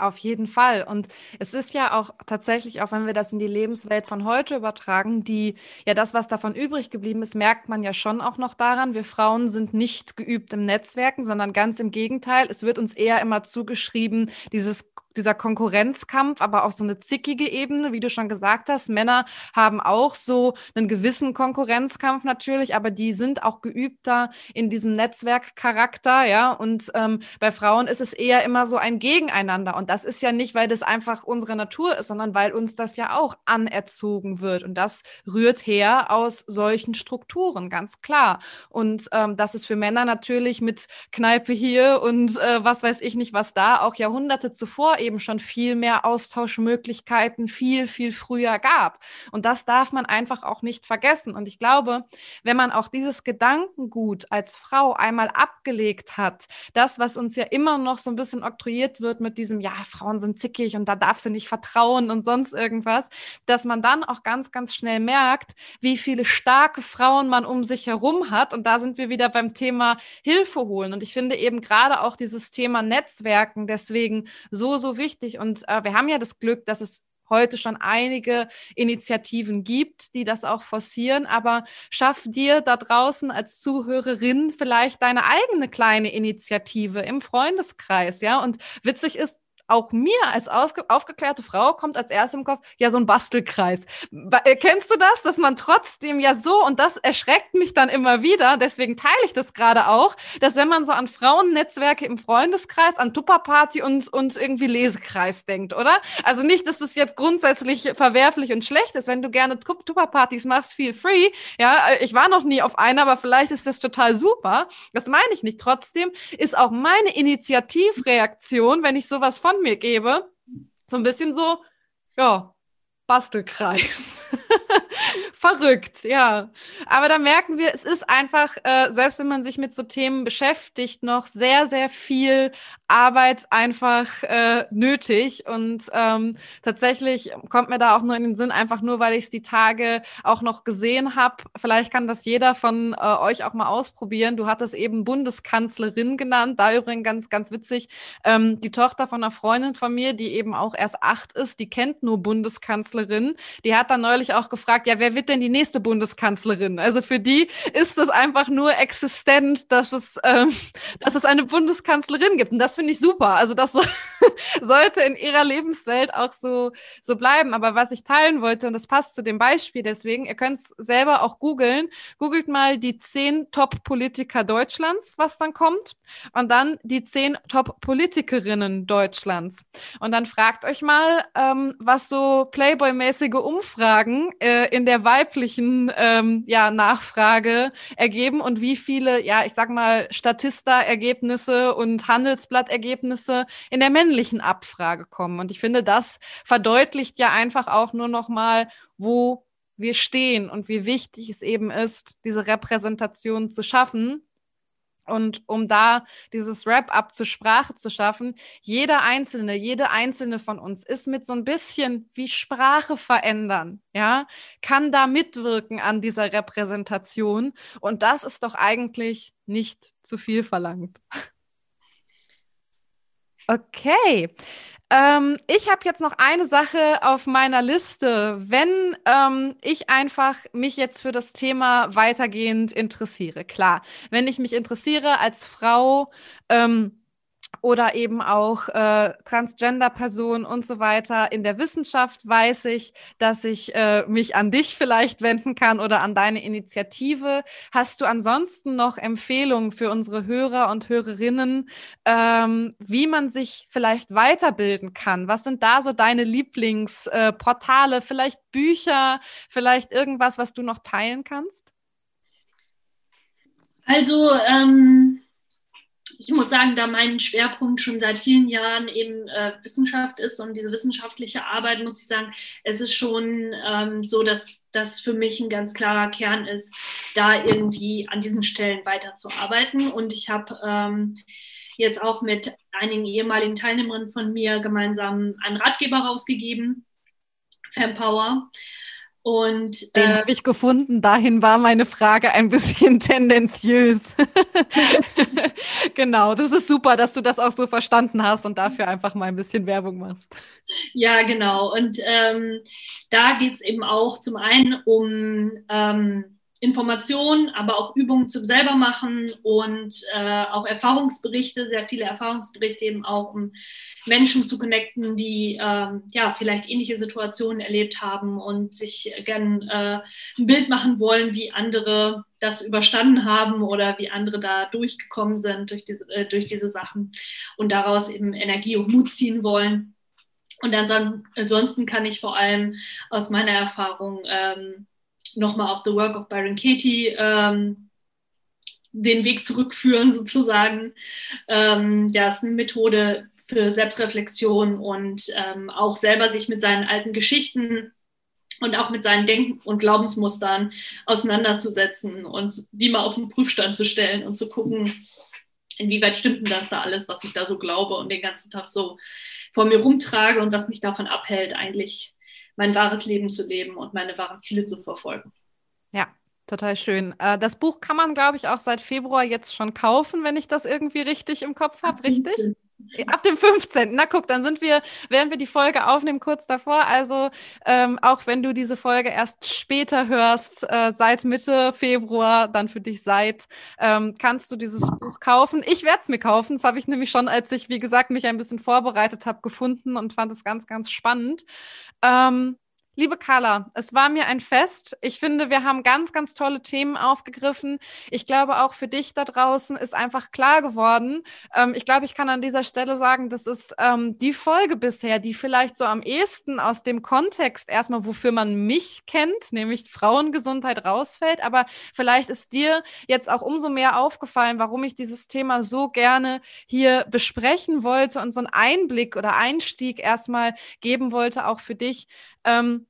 Auf jeden Fall. Und es ist ja auch tatsächlich, auch wenn wir das in die Lebenswelt von heute übertragen, die, ja, das, was davon übrig geblieben ist, merkt man ja schon auch noch daran. Wir Frauen sind nicht geübt im Netzwerken, sondern ganz im Gegenteil. Es wird uns eher immer zugeschrieben, dieses dieser Konkurrenzkampf, aber auch so eine zickige Ebene, wie du schon gesagt hast. Männer haben auch so einen gewissen Konkurrenzkampf natürlich, aber die sind auch geübter in diesem Netzwerkcharakter, ja. Und ähm, bei Frauen ist es eher immer so ein Gegeneinander. Und das ist ja nicht, weil das einfach unsere Natur ist, sondern weil uns das ja auch anerzogen wird. Und das rührt her aus solchen Strukturen, ganz klar. Und ähm, das ist für Männer natürlich mit Kneipe hier und äh, was weiß ich nicht, was da auch Jahrhunderte zuvor eben schon viel mehr Austauschmöglichkeiten viel, viel früher gab. Und das darf man einfach auch nicht vergessen. Und ich glaube, wenn man auch dieses Gedankengut als Frau einmal abgelegt hat, das, was uns ja immer noch so ein bisschen oktroyiert wird mit diesem, ja, Frauen sind zickig und da darf sie nicht vertrauen und sonst irgendwas, dass man dann auch ganz, ganz schnell merkt, wie viele starke Frauen man um sich herum hat. Und da sind wir wieder beim Thema Hilfe holen. Und ich finde eben gerade auch dieses Thema Netzwerken deswegen so, so wichtig. Und äh, wir haben ja das Glück, dass es heute schon einige Initiativen gibt, die das auch forcieren. Aber schaff dir da draußen als Zuhörerin vielleicht deine eigene kleine Initiative im Freundeskreis, ja. Und witzig ist, auch mir als aufgeklärte Frau kommt als erstes im Kopf, ja, so ein Bastelkreis. Äh, kennst du das, dass man trotzdem ja so, und das erschreckt mich dann immer wieder, deswegen teile ich das gerade auch, dass wenn man so an Frauennetzwerke im Freundeskreis, an Tupperparty und, und irgendwie Lesekreis denkt, oder? Also nicht, dass das jetzt grundsätzlich verwerflich und schlecht ist, wenn du gerne Tupperpartys machst, feel free. Ja, äh, ich war noch nie auf einer, aber vielleicht ist das total super. Das meine ich nicht. Trotzdem ist auch meine Initiativreaktion, wenn ich sowas von mir gebe. So ein bisschen so, ja, Bastelkreis. Verrückt, ja. Aber da merken wir, es ist einfach, äh, selbst wenn man sich mit so Themen beschäftigt, noch sehr, sehr viel Arbeit einfach äh, nötig. Und ähm, tatsächlich kommt mir da auch nur in den Sinn, einfach nur, weil ich es die Tage auch noch gesehen habe. Vielleicht kann das jeder von äh, euch auch mal ausprobieren. Du hattest eben Bundeskanzlerin genannt. Da übrigens ganz, ganz witzig. Ähm, die Tochter von einer Freundin von mir, die eben auch erst acht ist, die kennt nur Bundeskanzlerin. Die hat dann neulich auch gefragt, ja, wer wird denn die nächste Bundeskanzlerin? Also für die ist es einfach nur existent, dass es, ähm, dass es eine Bundeskanzlerin gibt. Und das finde ich super. Also das so, sollte in ihrer Lebenswelt auch so, so bleiben. Aber was ich teilen wollte, und das passt zu dem Beispiel deswegen, ihr könnt es selber auch googeln. Googelt mal die zehn Top-Politiker Deutschlands, was dann kommt. Und dann die zehn Top-Politikerinnen Deutschlands. Und dann fragt euch mal, ähm, was so Playboy-mäßige Umfragen äh, in der weiblichen ähm, ja, Nachfrage ergeben und wie viele, ja, ich sag mal, Statista-Ergebnisse und Handelsblatt-Ergebnisse in der männlichen Abfrage kommen. Und ich finde, das verdeutlicht ja einfach auch nur noch mal, wo wir stehen und wie wichtig es eben ist, diese Repräsentation zu schaffen. Und um da dieses Wrap-up zur Sprache zu schaffen, jeder Einzelne, jede Einzelne von uns ist mit so ein bisschen wie Sprache verändern, ja, kann da mitwirken an dieser Repräsentation. Und das ist doch eigentlich nicht zu viel verlangt. Okay. Ähm, ich habe jetzt noch eine Sache auf meiner Liste. Wenn ähm, ich einfach mich jetzt für das Thema weitergehend interessiere, klar, wenn ich mich interessiere als Frau, ähm, oder eben auch äh, Transgender-Personen und so weiter. In der Wissenschaft weiß ich, dass ich äh, mich an dich vielleicht wenden kann oder an deine Initiative. Hast du ansonsten noch Empfehlungen für unsere Hörer und Hörerinnen, ähm, wie man sich vielleicht weiterbilden kann? Was sind da so deine Lieblingsportale, äh, vielleicht Bücher, vielleicht irgendwas, was du noch teilen kannst? Also, ähm ich muss sagen, da mein Schwerpunkt schon seit vielen Jahren eben äh, Wissenschaft ist und diese wissenschaftliche Arbeit, muss ich sagen, es ist schon ähm, so, dass das für mich ein ganz klarer Kern ist, da irgendwie an diesen Stellen weiterzuarbeiten. Und ich habe ähm, jetzt auch mit einigen ehemaligen Teilnehmerinnen von mir gemeinsam einen Ratgeber rausgegeben, Fempower. Und den äh, habe ich gefunden. Dahin war meine Frage ein bisschen tendenziös. genau, das ist super, dass du das auch so verstanden hast und dafür einfach mal ein bisschen Werbung machst. Ja, genau. Und ähm, da geht es eben auch zum einen um ähm, Informationen, aber auch Übungen zum selber machen und äh, auch Erfahrungsberichte, sehr viele Erfahrungsberichte eben auch, um Menschen zu connecten, die ähm, ja vielleicht ähnliche Situationen erlebt haben und sich gern äh, ein Bild machen wollen, wie andere das überstanden haben oder wie andere da durchgekommen sind durch diese, äh, durch diese Sachen und daraus eben Energie und Mut ziehen wollen. Und ansonsten kann ich vor allem aus meiner Erfahrung ähm, nochmal auf The Work of Byron Katie ähm, den Weg zurückführen, sozusagen. Ähm, ja, ist eine Methode für Selbstreflexion und ähm, auch selber sich mit seinen alten Geschichten und auch mit seinen Denk- und Glaubensmustern auseinanderzusetzen und die mal auf den Prüfstand zu stellen und zu gucken, inwieweit stimmt denn das da alles, was ich da so glaube und den ganzen Tag so vor mir rumtrage und was mich davon abhält, eigentlich mein wahres Leben zu leben und meine wahren Ziele zu verfolgen. Ja, total schön. Äh, das Buch kann man, glaube ich, auch seit Februar jetzt schon kaufen, wenn ich das irgendwie richtig im Kopf habe, richtig? Ab dem 15. Na guck, dann sind wir, während wir die Folge aufnehmen, kurz davor. Also ähm, auch wenn du diese Folge erst später hörst, äh, seit Mitte Februar, dann für dich seit, ähm, kannst du dieses Buch kaufen. Ich werde es mir kaufen. Das habe ich nämlich schon, als ich, wie gesagt, mich ein bisschen vorbereitet habe, gefunden und fand es ganz, ganz spannend. Ähm, Liebe Carla, es war mir ein Fest. Ich finde, wir haben ganz, ganz tolle Themen aufgegriffen. Ich glaube, auch für dich da draußen ist einfach klar geworden. Ähm, ich glaube, ich kann an dieser Stelle sagen, das ist ähm, die Folge bisher, die vielleicht so am ehesten aus dem Kontext erstmal, wofür man mich kennt, nämlich Frauengesundheit rausfällt. Aber vielleicht ist dir jetzt auch umso mehr aufgefallen, warum ich dieses Thema so gerne hier besprechen wollte und so einen Einblick oder Einstieg erstmal geben wollte, auch für dich. Ähm,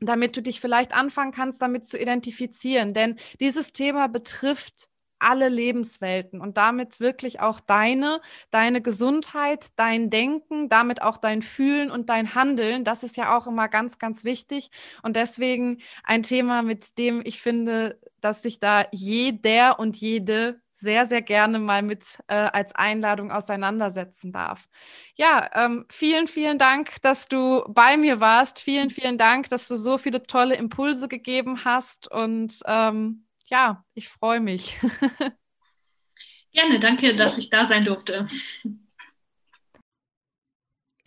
damit du dich vielleicht anfangen kannst, damit zu identifizieren. Denn dieses Thema betrifft alle Lebenswelten und damit wirklich auch deine, deine Gesundheit, dein Denken, damit auch dein Fühlen und dein Handeln. Das ist ja auch immer ganz, ganz wichtig und deswegen ein Thema, mit dem ich finde, dass sich da jeder und jede sehr, sehr gerne mal mit äh, als Einladung auseinandersetzen darf. Ja, ähm, vielen, vielen Dank, dass du bei mir warst. Vielen, vielen Dank, dass du so viele tolle Impulse gegeben hast. Und ähm, ja, ich freue mich. Gerne, danke, dass ich da sein durfte.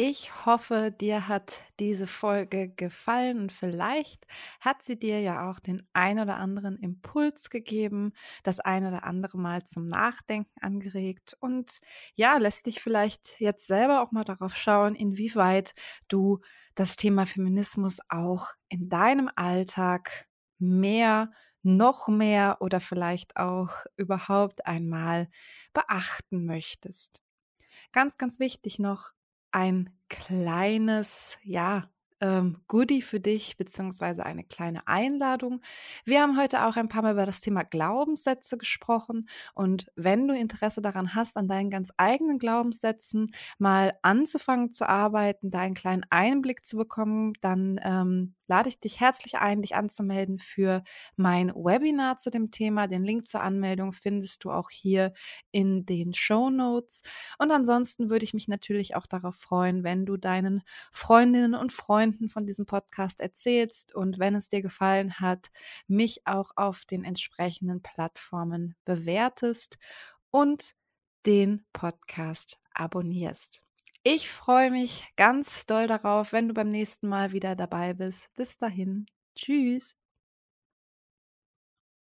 Ich hoffe, dir hat diese Folge gefallen und vielleicht hat sie dir ja auch den ein oder anderen Impuls gegeben, das ein oder andere Mal zum Nachdenken angeregt und ja, lässt dich vielleicht jetzt selber auch mal darauf schauen, inwieweit du das Thema Feminismus auch in deinem Alltag mehr noch mehr oder vielleicht auch überhaupt einmal beachten möchtest. Ganz, ganz wichtig noch, ein kleines, ja, ähm, Goodie für dich, beziehungsweise eine kleine Einladung. Wir haben heute auch ein paar Mal über das Thema Glaubenssätze gesprochen. Und wenn du Interesse daran hast, an deinen ganz eigenen Glaubenssätzen mal anzufangen zu arbeiten, da einen kleinen Einblick zu bekommen, dann ähm, lade ich dich herzlich ein, dich anzumelden für mein Webinar zu dem Thema. Den Link zur Anmeldung findest du auch hier in den Show Notes. Und ansonsten würde ich mich natürlich auch darauf freuen, wenn du deinen Freundinnen und Freunden von diesem Podcast erzählst und wenn es dir gefallen hat, mich auch auf den entsprechenden Plattformen bewertest und den Podcast abonnierst. Ich freue mich ganz doll darauf, wenn du beim nächsten Mal wieder dabei bist. Bis dahin. Tschüss.